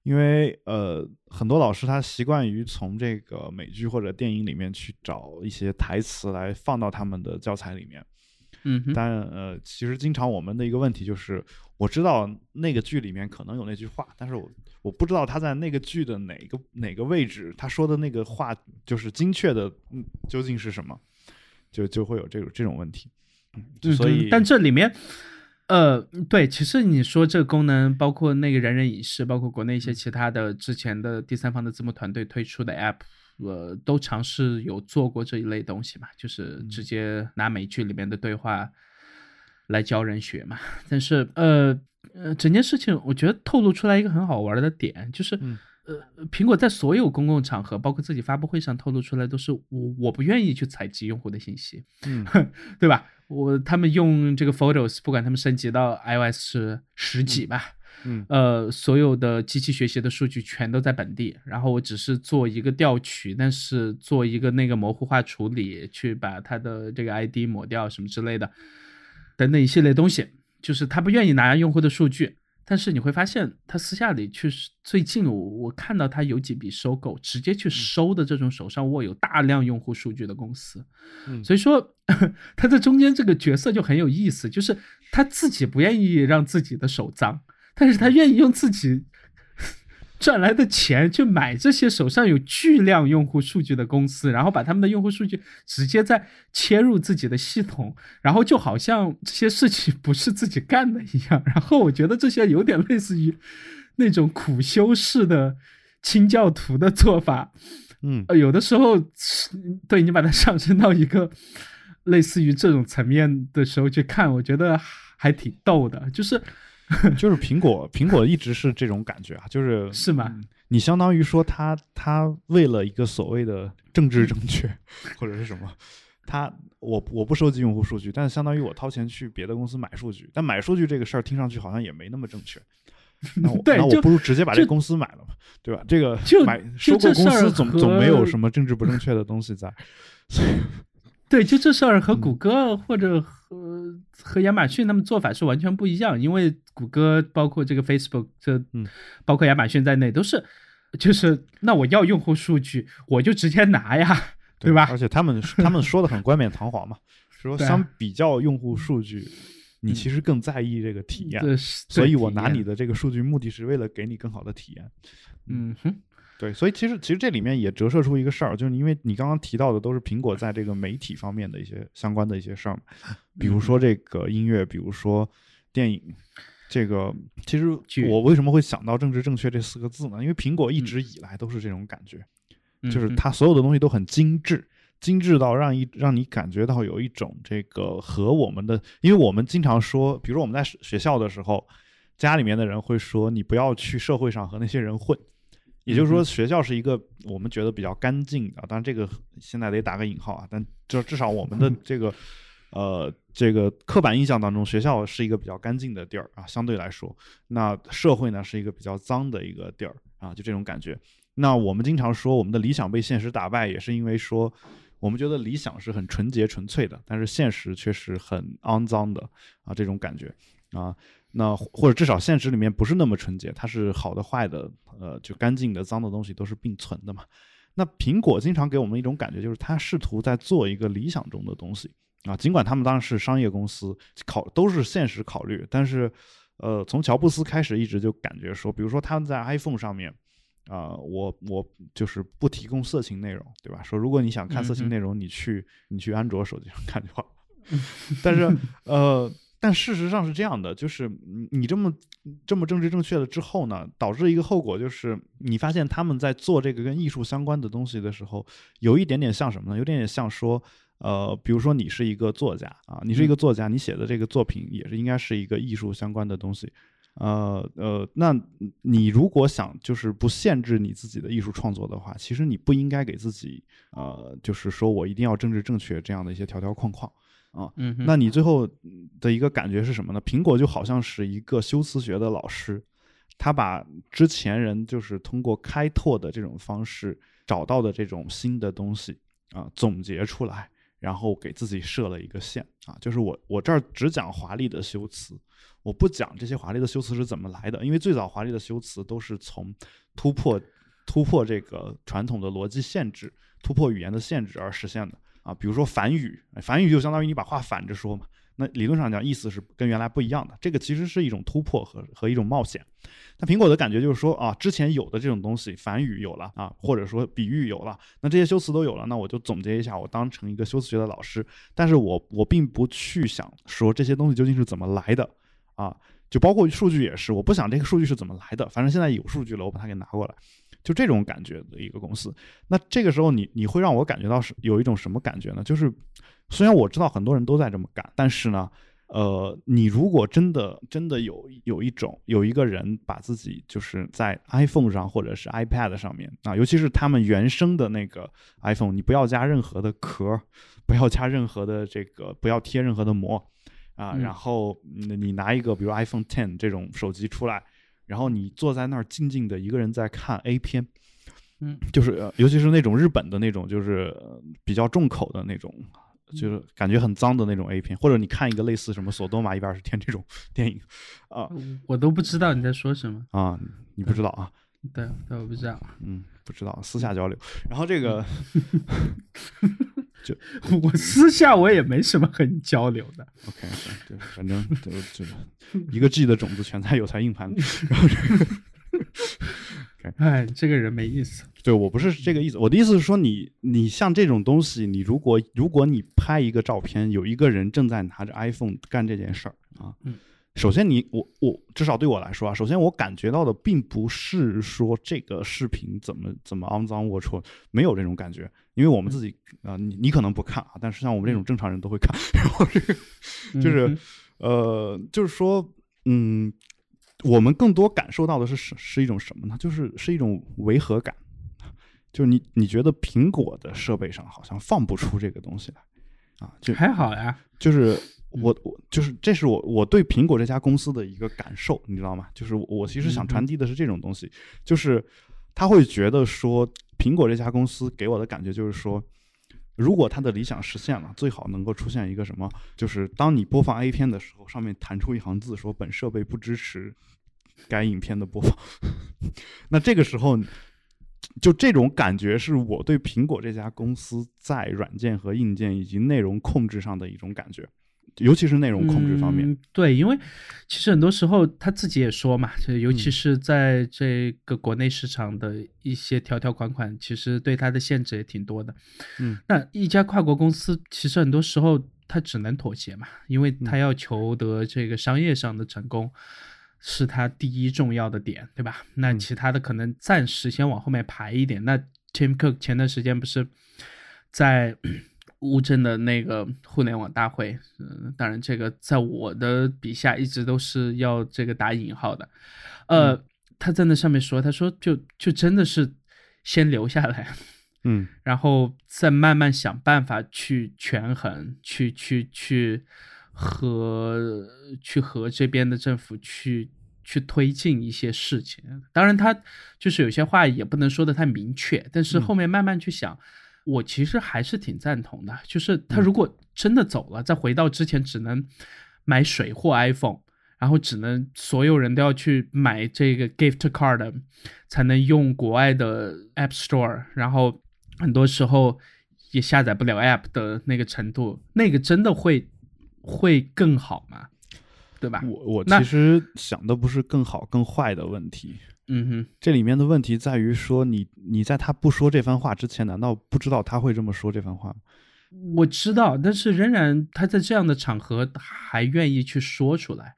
因为呃很多老师他习惯于从这个美剧或者电影里面去找一些台词来放到他们的教材里面。嗯，但呃其实经常我们的一个问题就是，我知道那个剧里面可能有那句话，但是我。我不知道他在那个剧的哪个哪个位置，他说的那个话就是精确的，嗯，究竟是什么，就就会有这种这种问题。所以，但这里面，呃，对，其实你说这个功能，包括那个人人影视，包括国内一些其他的之前的第三方的字幕团队推出的 App，呃，都尝试有做过这一类东西嘛，就是直接拿美剧里面的对话来教人学嘛。但是，呃。呃，整件事情我觉得透露出来一个很好玩的点，就是呃，苹果在所有公共场合，包括自己发布会上透露出来，都是我我不愿意去采集用户的信息，嗯，对吧？我他们用这个 Photos，不管他们升级到 iOS 是十几吧，嗯，呃，所有的机器学习的数据全都在本地，然后我只是做一个调取，但是做一个那个模糊化处理，去把它的这个 ID 抹掉什么之类的，等等一系列东西，就是他不愿意拿用户的数据。但是你会发现，他私下里去最近我我看到他有几笔收购，直接去收的这种手上握有大量用户数据的公司，所以说 他在中间这个角色就很有意思，就是他自己不愿意让自己的手脏，但是他愿意用自己。赚来的钱去买这些手上有巨量用户数据的公司，然后把他们的用户数据直接再切入自己的系统，然后就好像这些事情不是自己干的一样。然后我觉得这些有点类似于那种苦修式的清教徒的做法。嗯，有的时候对你把它上升到一个类似于这种层面的时候去看，我觉得还挺逗的，就是。就是苹果，苹果一直是这种感觉啊，就是是吗？你相当于说他他为了一个所谓的政治正确 或者是什么，他我我不收集用户数据，但是相当于我掏钱去别的公司买数据，但买数据这个事儿听上去好像也没那么正确。那我那我不如直接把这个公司买了嘛，对吧？这个买收购公司总总没有什么政治不正确的东西在，所以。对，就这事儿和谷歌或者和和亚马逊他们做法是完全不一样，因为谷歌包括这个 Facebook 这，嗯。包括亚马逊在内都是，就是那我要用户数据，我就直接拿呀，对吧？而且他们他们说的很冠冕堂皇嘛，说相比较用户数据，你其实更在意这个体验，所以我拿你的这个数据目的是为了给你更好的体验，嗯哼。对，所以其实其实这里面也折射出一个事儿，就是因为你刚刚提到的都是苹果在这个媒体方面的一些相关的一些事儿，比如说这个音乐，比如说电影，这个其实我为什么会想到政治正确这四个字呢？因为苹果一直以来都是这种感觉，就是它所有的东西都很精致，精致到让一让你感觉到有一种这个和我们的，因为我们经常说，比如说我们在学校的时候，家里面的人会说你不要去社会上和那些人混。也就是说，学校是一个我们觉得比较干净的，当然这个现在得打个引号啊，但就至少我们的这个，呃，这个刻板印象当中，学校是一个比较干净的地儿啊，相对来说，那社会呢是一个比较脏的一个地儿啊，就这种感觉。那我们经常说我们的理想被现实打败，也是因为说我们觉得理想是很纯洁纯粹的，但是现实却是很肮脏的啊，这种感觉啊。那或者至少现实里面不是那么纯洁，它是好的坏的，呃，就干净的脏的东西都是并存的嘛。那苹果经常给我们一种感觉，就是它试图在做一个理想中的东西啊。尽管他们当然是商业公司，考都是现实考虑，但是，呃，从乔布斯开始一直就感觉说，比如说他们在 iPhone 上面，啊，我我就是不提供色情内容，对吧？说如果你想看色情内容，你去你去安卓手机上看就好。但是，呃。但事实上是这样的，就是你这么这么政治正确了之后呢，导致一个后果就是，你发现他们在做这个跟艺术相关的东西的时候，有一点点像什么呢？有点点像说，呃，比如说你是一个作家啊，你是一个作家，你写的这个作品也是应该是一个艺术相关的东西，呃呃，那你如果想就是不限制你自己的艺术创作的话，其实你不应该给自己呃，就是说我一定要政治正确这样的一些条条框框。啊，嗯，那你最后的一个感觉是什么呢？苹果就好像是一个修辞学的老师，他把之前人就是通过开拓的这种方式找到的这种新的东西啊，总结出来，然后给自己设了一个线啊，就是我我这儿只讲华丽的修辞，我不讲这些华丽的修辞是怎么来的，因为最早华丽的修辞都是从突破突破这个传统的逻辑限制，突破语言的限制而实现的。啊，比如说反语，反语就相当于你把话反着说嘛。那理论上讲，意思是跟原来不一样的。这个其实是一种突破和和一种冒险。那苹果的感觉就是说啊，之前有的这种东西，反语有了啊，或者说比喻有了，那这些修辞都有了，那我就总结一下，我当成一个修辞学的老师。但是我我并不去想说这些东西究竟是怎么来的啊，就包括数据也是，我不想这个数据是怎么来的，反正现在有数据了，我把它给拿过来。就这种感觉的一个公司，那这个时候你你会让我感觉到是有一种什么感觉呢？就是虽然我知道很多人都在这么干，但是呢，呃，你如果真的真的有有一种有一个人把自己就是在 iPhone 上或者是 iPad 上面啊，尤其是他们原生的那个 iPhone，你不要加任何的壳，不要加任何的这个，不要贴任何的膜啊，然后你拿一个比如 iPhone Ten 这种手机出来，然后你坐在那儿静静的一个人在看 A 片，嗯，就是尤其是那种日本的那种，就是比较重口的那种。就是感觉很脏的那种 A 片，或者你看一个类似什么《索多玛一百二十天》这种电影，啊，我都不知道你在说什么啊，你不知道啊？对，对，我不知道，嗯，不知道，私下交流。然后这个，就我私下我也没什么和你交流的。OK，对，反正就就一个 G 的种子全在有才硬盘里。然后这个。哎，这个人没意思。对我不是这个意思，我的意思是说，你你像这种东西，你如果如果你拍一个照片，有一个人正在拿着 iPhone 干这件事儿啊，嗯，首先你我我至少对我来说啊，首先我感觉到的并不是说这个视频怎么怎么肮脏龌龊，没有这种感觉，因为我们自己啊，你你可能不看啊，但是像我们这种正常人都会看，然后这个就是呃，就是说嗯。我们更多感受到的是是是一种什么呢？就是是一种违和感，就是你你觉得苹果的设备上好像放不出这个东西来，啊，就还好呀。就是我我就是这是我我对苹果这家公司的一个感受，你知道吗？就是我其实想传递的是这种东西，就是他会觉得说苹果这家公司给我的感觉就是说，如果他的理想实现了，最好能够出现一个什么，就是当你播放 A 片的时候，上面弹出一行字说本设备不支持。该影片的播放，那这个时候，就这种感觉是我对苹果这家公司在软件和硬件以及内容控制上的一种感觉，尤其是内容控制方面。对，因为其实很多时候他自己也说嘛，就尤其是在这个国内市场的一些条条款款，其实对他的限制也挺多的。嗯，那一家跨国公司，其实很多时候他只能妥协嘛，因为他要求得这个商业上的成功。是他第一重要的点，对吧？那其他的可能暂时先往后面排一点。那 Tim Cook 前段时间不是在乌镇的那个互联网大会？嗯，当然这个在我的笔下一直都是要这个打引号的。呃，他在那上面说，他说就就真的是先留下来，嗯，然后再慢慢想办法去权衡，去去去。和去和这边的政府去去推进一些事情，当然他就是有些话也不能说的太明确，但是后面慢慢去想，我其实还是挺赞同的。就是他如果真的走了，再回到之前只能买水货 iPhone，然后只能所有人都要去买这个 gift card 才能用国外的 App Store，然后很多时候也下载不了 App 的那个程度，那个真的会。会更好吗？对吧？我我其实想的不是更好更坏的问题。嗯哼，这里面的问题在于说，你你在他不说这番话之前，难道不知道他会这么说这番话吗？我知道，但是仍然他在这样的场合还愿意去说出来，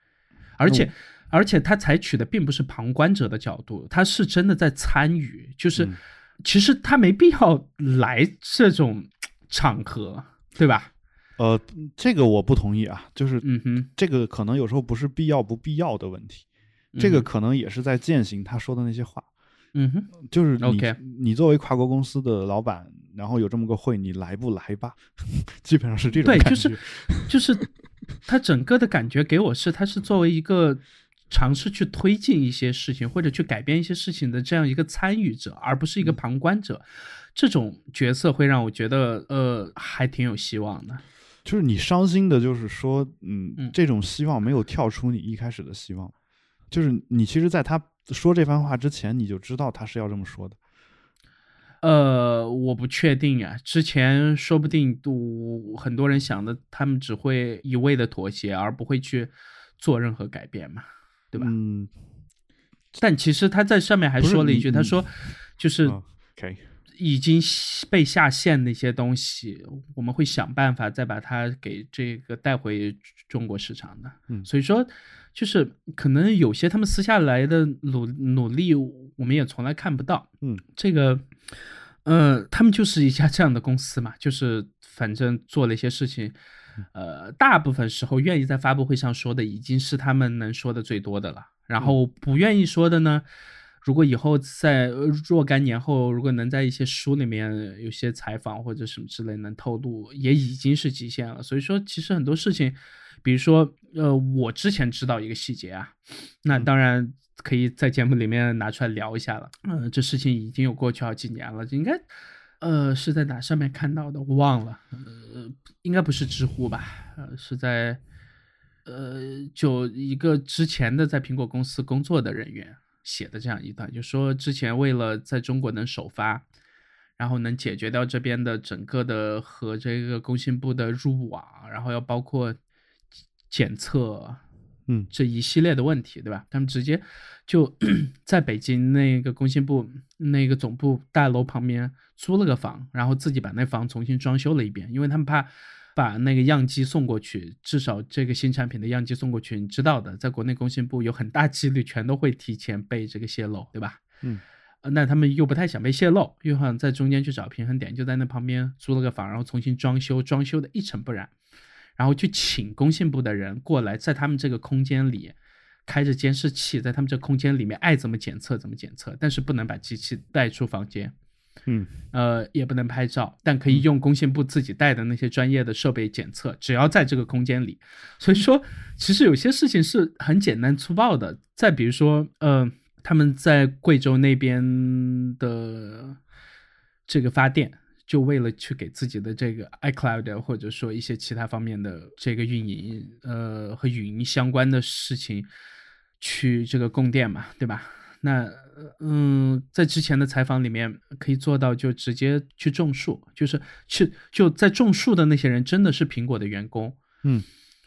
而且而且他采取的并不是旁观者的角度，他是真的在参与。就是其实他没必要来这种场合，对吧？呃，这个我不同意啊，就是，嗯哼，这个可能有时候不是必要不必要的问题，这个可能也是在践行他说的那些话，嗯哼，就是你你作为跨国公司的老板，然后有这么个会，你来不来吧？基本上是这种感觉，就是就是他整个的感觉给我是，他是作为一个尝试去推进一些事情或者去改变一些事情的这样一个参与者，而不是一个旁观者，这种角色会让我觉得，呃，还挺有希望的。就是你伤心的，就是说，嗯，这种希望没有跳出你一开始的希望，就是你其实，在他说这番话之前，你就知道他是要这么说的。呃，我不确定呀，之前说不定都很多人想的，他们只会一味的妥协，而不会去做任何改变嘛，对吧？嗯。但其实他在上面还说了一句，他说，就是，OK。已经被下线的一些东西，我们会想办法再把它给这个带回中国市场的。嗯，所以说，就是可能有些他们私下来的努努力，我们也从来看不到。嗯，这个，呃，他们就是一家这样的公司嘛，就是反正做了一些事情，呃，大部分时候愿意在发布会上说的，已经是他们能说的最多的了。然后不愿意说的呢，如果以后在若干年后，如果能在一些书里面有些采访或者什么之类能透露，也已经是极限了。所以说，其实很多事情，比如说，呃，我之前知道一个细节啊，那当然可以在节目里面拿出来聊一下了。嗯，这事情已经有过去好几年了，应该。呃，是在哪上面看到的？我忘了。呃，应该不是知乎吧？呃，是在，呃，就一个之前的在苹果公司工作的人员写的这样一段，就说之前为了在中国能首发，然后能解决掉这边的整个的和这个工信部的入网，然后要包括检测。嗯，这一系列的问题，对吧？他们直接就 在北京那个工信部那个总部大楼旁边租了个房，然后自己把那房重新装修了一遍，因为他们怕把那个样机送过去，至少这个新产品的样机送过去，你知道的，在国内工信部有很大几率全都会提前被这个泄露，对吧？嗯，那他们又不太想被泄露，又想在中间去找平衡点，就在那旁边租了个房，然后重新装修，装修的一尘不染。然后去请工信部的人过来，在他们这个空间里开着监视器，在他们这空间里面爱怎么检测怎么检测，但是不能把机器带出房间，嗯，呃，也不能拍照，但可以用工信部自己带的那些专业的设备检测，只要在这个空间里。所以说，其实有些事情是很简单粗暴的。再比如说，呃，他们在贵州那边的这个发电。就为了去给自己的这个 iCloud 或者说一些其他方面的这个运营，呃，和语音相关的事情去这个供电嘛，对吧？那嗯，在之前的采访里面可以做到，就直接去种树，就是去就在种树的那些人真的是苹果的员工，嗯，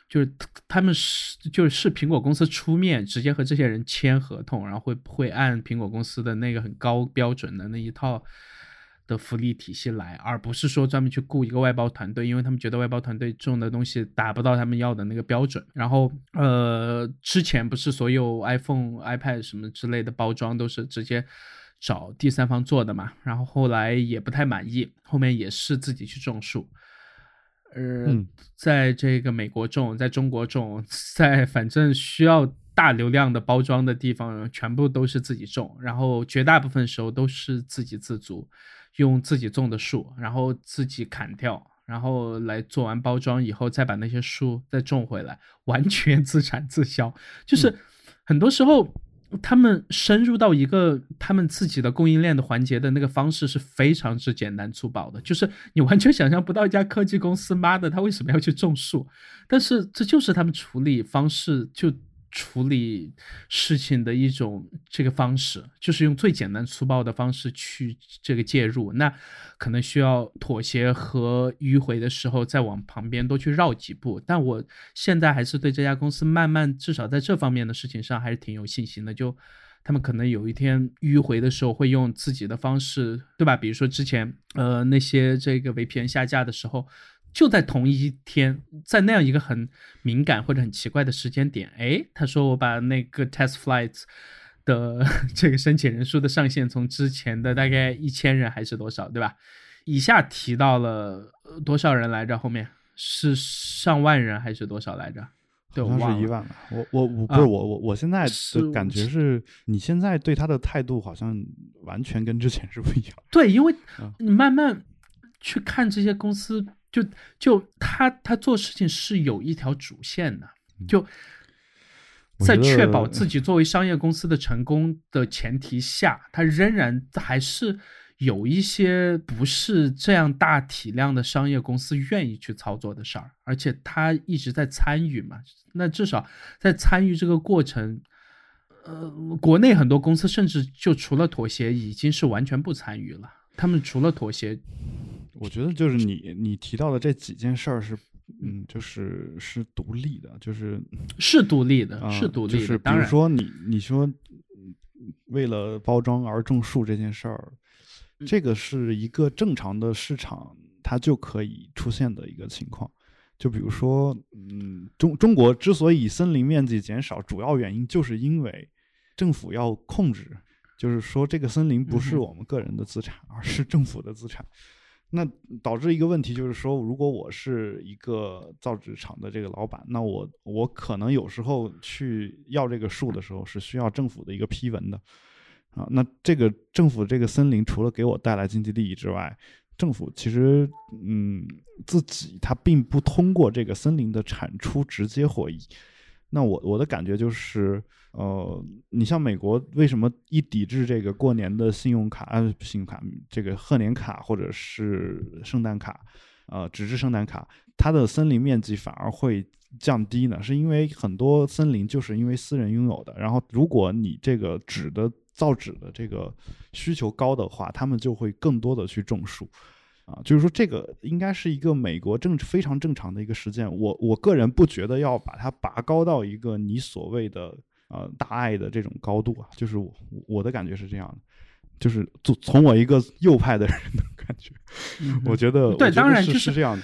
就是他们是就是苹果公司出面直接和这些人签合同，然后会会按苹果公司的那个很高标准的那一套。的福利体系来，而不是说专门去雇一个外包团队，因为他们觉得外包团队种的东西达不到他们要的那个标准。然后，呃，之前不是所有 iPhone、iPad 什么之类的包装都是直接找第三方做的嘛？然后后来也不太满意，后面也是自己去种树。呃，在这个美国种，在中国种，在反正需要大流量的包装的地方，全部都是自己种，然后绝大部分时候都是自给自足。用自己种的树，然后自己砍掉，然后来做完包装以后，再把那些树再种回来，完全 自产自销。就是很多时候，他们深入到一个他们自己的供应链的环节的那个方式是非常之简单粗暴的，就是你完全 想象不到一家科技公司，妈的，他为什么要去种树？但是这就是他们处理方式就。处理事情的一种这个方式，就是用最简单粗暴的方式去这个介入，那可能需要妥协和迂回的时候，再往旁边多去绕几步。但我现在还是对这家公司慢慢，至少在这方面的事情上还是挺有信心的。就他们可能有一天迂回的时候，会用自己的方式，对吧？比如说之前呃那些这个 VPN 下架的时候。就在同一天，在那样一个很敏感或者很奇怪的时间点，哎，他说我把那个 test flights 的 这个申请人数的上限从之前的大概一千人还是多少，对吧？以下提到了多少人来着？后面是上万人还是多少来着？好像是一万吧。我我我不是我我我现在的感觉是，你现在对他的态度好像完全跟之前是不一样。对，因为你慢慢去看这些公司。就就他他做事情是有一条主线的，就在确保自己作为商业公司的成功的前提下，他仍然还是有一些不是这样大体量的商业公司愿意去操作的事儿，而且他一直在参与嘛。那至少在参与这个过程，呃，国内很多公司甚至就除了妥协，已经是完全不参与了。他们除了妥协。我觉得就是你你提到的这几件事儿是，嗯，就是是独立的，就是是独立的，是独立的。就是比如说你你说为了包装而种树这件事儿，这个是一个正常的市场它就可以出现的一个情况。就比如说，嗯，中中国之所以森林面积减少，主要原因就是因为政府要控制，就是说这个森林不是我们个人的资产，而是政府的资产。那导致一个问题就是说，如果我是一个造纸厂的这个老板，那我我可能有时候去要这个树的时候是需要政府的一个批文的，啊，那这个政府这个森林除了给我带来经济利益之外，政府其实嗯自己它并不通过这个森林的产出直接获益。那我我的感觉就是，呃，你像美国为什么一抵制这个过年的信用卡、信用卡这个贺年卡或者是圣诞卡，呃，纸质圣诞卡，它的森林面积反而会降低呢？是因为很多森林就是因为私人拥有的，然后如果你这个纸的造纸的这个需求高的话，他们就会更多的去种树。啊，就是说这个应该是一个美国正非常正常的一个实践。我我个人不觉得要把它拔高到一个你所谓的呃大爱的这种高度啊。就是我我的感觉是这样的，就是从从我一个右派的人的感觉，我觉得对，当然就是这样的。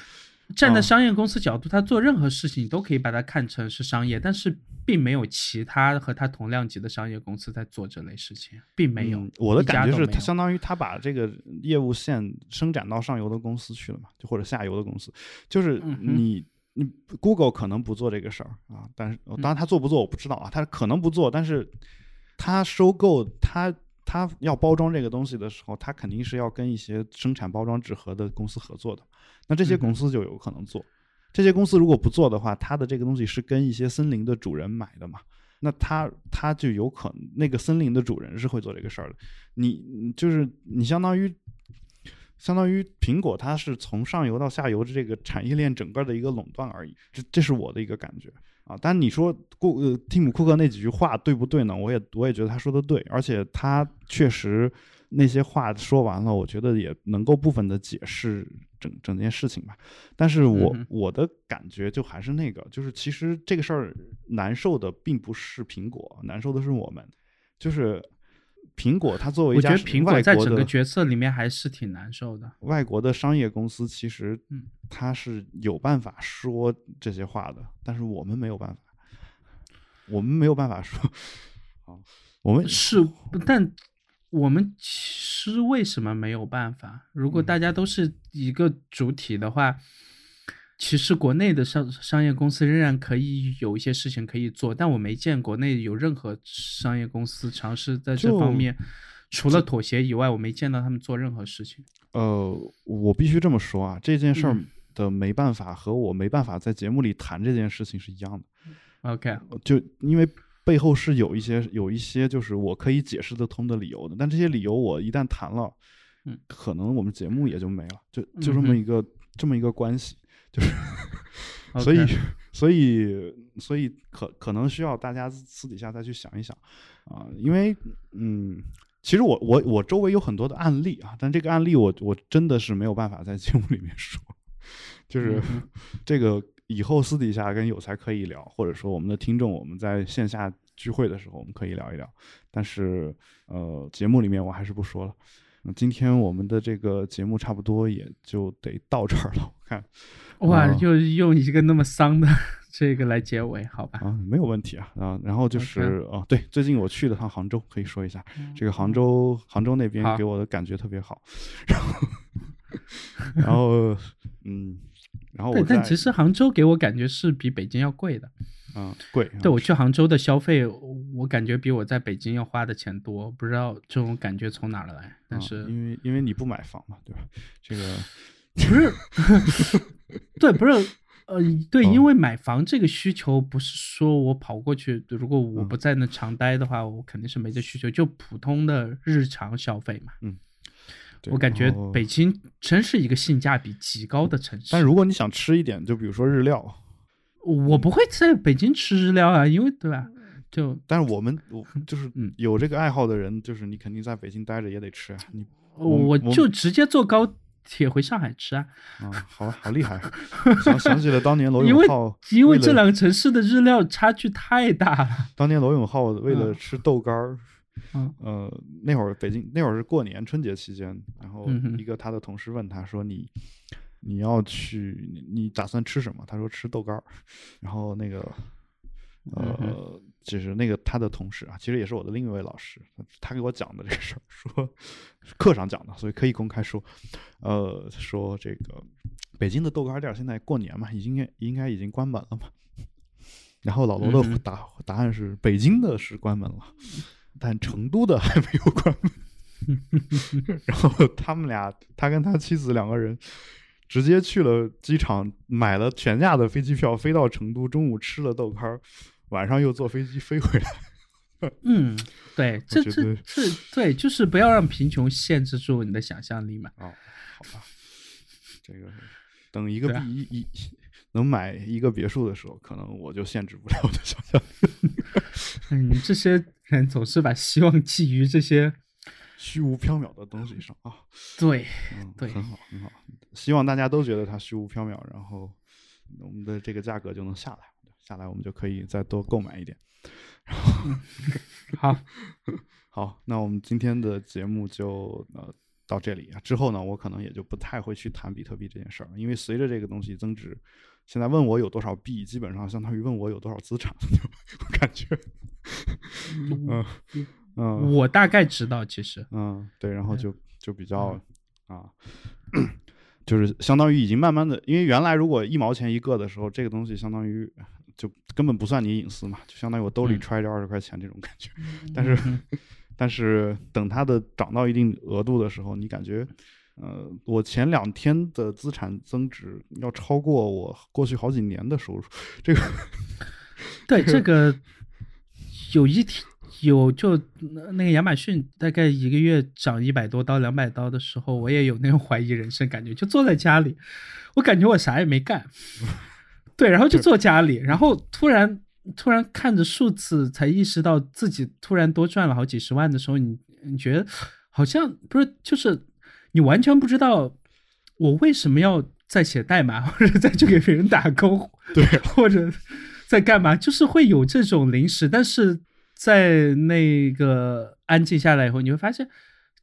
站在商业公司角度，他做任何事情都可以把它看成是商业，但是并没有其他和他同量级的商业公司在做这类事情，并没有。我的感觉是，他相当于他把这个业务线伸展到上游的公司去了嘛，就或者下游的公司。就是你你 Google 可能不做这个事儿啊，但是当然他做不做我不知道啊，他可能不做，但是他收购他他要包装这个东西的时候，他肯定是要跟一些生产包装纸盒的公司合作的。那这些公司就有可能做，这些公司如果不做的话，它的这个东西是跟一些森林的主人买的嘛？那他他就有可能那个森林的主人是会做这个事儿的。你就是你相当于相当于苹果，它是从上游到下游的这个产业链整个的一个垄断而已。这这是我的一个感觉啊。但你说库呃蒂姆库克那几句话对不对呢？我也我也觉得他说的对，而且他确实。那些话说完了，我觉得也能够部分的解释整整件事情吧。但是我我的感觉就还是那个，就是其实这个事儿难受的并不是苹果，难受的是我们。就是苹果它作为一家，我觉得苹果在整个决策里面还是挺难受的。外国的商业公司其实，它是有办法说这些话的，但是我们没有办法，我们没有办法说。啊，我们是但。我们其实为什么没有办法？如果大家都是一个主体的话，其实国内的商商业公司仍然可以有一些事情可以做，但我没见国内有任何商业公司尝试在这方面，除了妥协以外，我没见到他们做任何事情。呃，我必须这么说啊，这件事儿的没办法和我没办法在节目里谈这件事情是一样的。OK，就因为。背后是有一些有一些就是我可以解释得通的理由的，但这些理由我一旦谈了，嗯，可能我们节目也就没了，就就这么一个这么一个关系，就是，所以所以所以可可能需要大家私底下再去想一想啊，因为嗯，其实我我我周围有很多的案例啊，但这个案例我我真的是没有办法在节目里面说，就是这个。以后私底下跟有才可以聊，或者说我们的听众，我们在线下聚会的时候，我们可以聊一聊。但是，呃，节目里面我还是不说了。那今天我们的这个节目差不多也就得到这儿了。我看，哇，就用一个那么丧的 这个来结尾，好吧？啊，没有问题啊。啊，然后就是哦，对，最近我去了趟杭州，可以说一下，这个杭州，杭州那边给我的感觉特别好。然后，然后，嗯。然后对，但其实杭州给我感觉是比北京要贵的，嗯，贵。对我去杭州的消费，我感觉比我在北京要花的钱多，不知道这种感觉从哪儿来。但是因为因为你不买房嘛，对吧？这个不是，对，不是，呃，对，因为买房这个需求不是说我跑过去，如果我不在那常待的话，我肯定是没这需求，就普通的日常消费嘛，嗯。我感觉北京真是一个性价比极高的城市。但如果你想吃一点，就比如说日料，我不会在北京吃日料啊，因为对吧？就但是我们我 就是有这个爱好的人，就是你肯定在北京待着也得吃啊。你我就直接坐高铁回上海吃啊。啊，好好厉害！想想起了当年罗 永浩，因为这两个城市的日料差距太大了。当年罗永浩为了吃豆干儿。嗯呃，那会儿北京那会儿是过年春节期间，然后一个他的同事问他说：“你你要去你你打算吃什么？”他说：“吃豆干儿。”然后那个呃，就是那个他的同事啊，其实也是我的另一位老师，他给我讲的这个事儿，说课上讲的，所以可以公开说，呃，说这个北京的豆干店现在过年嘛，已经应该已经关门了嘛。然后老罗的答答案是北京的是关门了，但成都的还没有关门。然后他们俩，他跟他妻子两个人直接去了机场，买了全价的飞机票，飞到成都，中午吃了豆干儿，晚上又坐飞机飞回来。嗯，对，这这这对，就是不要让贫穷限制住你的想象力嘛。哦，好吧，这个等一个一一。能买一个别墅的时候，可能我就限制不了我的想象。嗯，这些人总是把希望寄于这些虚无缥缈的东西上啊。对，嗯，对，很好，很好。希望大家都觉得它虚无缥缈，然后我们的这个价格就能下来，下来我们就可以再多购买一点。然后，好，好，那我们今天的节目就呃到这里啊。之后呢，我可能也就不太会去谈比特币这件事儿了，因为随着这个东西增值。现在问我有多少币，基本上相当于问我有多少资产，我感觉，嗯嗯，我大概知道，其实，嗯，对，然后就就比较啊，就是相当于已经慢慢的，因为原来如果一毛钱一个的时候，这个东西相当于就根本不算你隐私嘛，就相当于我兜里揣着二十块钱这种感觉，但是但是等它的涨到一定额度的时候，你感觉。呃，我前两天的资产增值要超过我过去好几年的收入，这个，对这 个，有一天有就那个亚马逊大概一个月涨一百多刀、两百刀的时候，我也有那种怀疑人生感觉，就坐在家里，我感觉我啥也没干，对，然后就坐家里，然后突然突然看着数字，才意识到自己突然多赚了好几十万的时候，你你觉得好像不是就是。你完全不知道我为什么要在写代码，或者再去给别人打工，对，或者在干嘛，就是会有这种临时。但是在那个安静下来以后，你会发现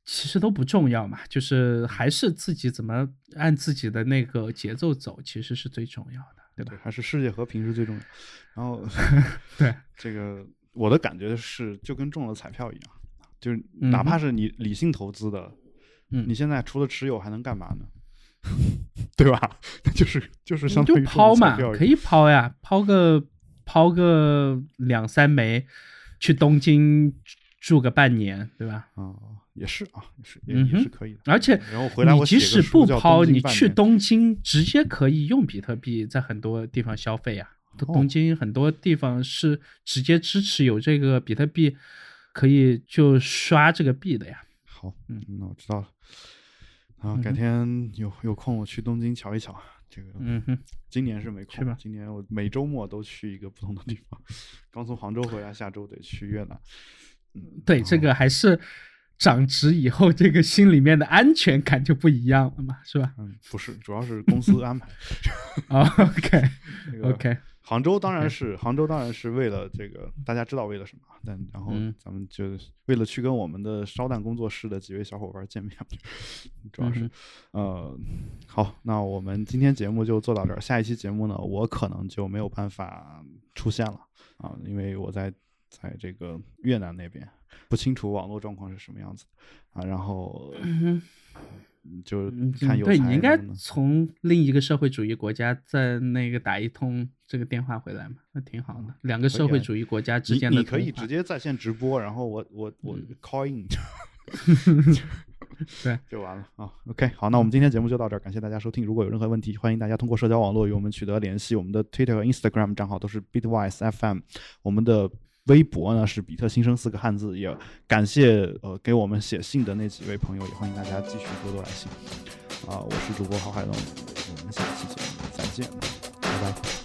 其实都不重要嘛，就是还是自己怎么按自己的那个节奏走，其实是最重要的，对吧？还是世界和平是最重要。然后，对这个我的感觉是，就跟中了彩票一样，就是哪怕是你理性投资的。嗯，你现在除了持有还能干嘛呢？对吧？就是就是相当于抛嘛，可以抛呀，抛个抛个两三枚，去东京住个半年，对吧？啊，也是啊，也是也也是可以的。而且，然后回来你即使不抛，你去东京直接可以用比特币在很多地方消费呀。东京很多地方是直接支持有这个比特币，可以就刷这个币的呀。好，嗯，那我知道了。然后，改天有有空我去东京瞧一瞧。这个，嗯哼，今年是没空。吧今年我每周末都去一个不同的地方。刚从杭州回来，下周得去越南。嗯，对，这个还是涨值以后，这个心里面的安全感就不一样了嘛，是吧？嗯，不是，主要是公司安排。OK，OK。杭州当然是杭州，当然是为了这个，大家知道为了什么？但然后咱们就为了去跟我们的烧蛋工作室的几位小伙伴见面，主要是，呃，好，那我们今天节目就做到这儿。下一期节目呢，我可能就没有办法出现了啊，因为我在在这个越南那边，不清楚网络状况是什么样子啊，然后。就看有对你应该从另一个社会主义国家再那个打一通这个电话回来嘛，那挺好的。两个社会主义国家之间的你可以直接在线直播，然后我我我 call in，对，就完了啊。OK，好，那我们今天节目就到这儿，感谢大家收听。如果有任何问题，欢迎大家通过社交网络与我们取得联系。我们的 Twitter 和 Instagram 账号都是 Bitwise FM，我们的。微博呢是比特新生四个汉字，也感谢呃给我们写信的那几位朋友，也欢迎大家继续多多来信。啊，我是主播郝海龙，我们下期节目再见，拜拜。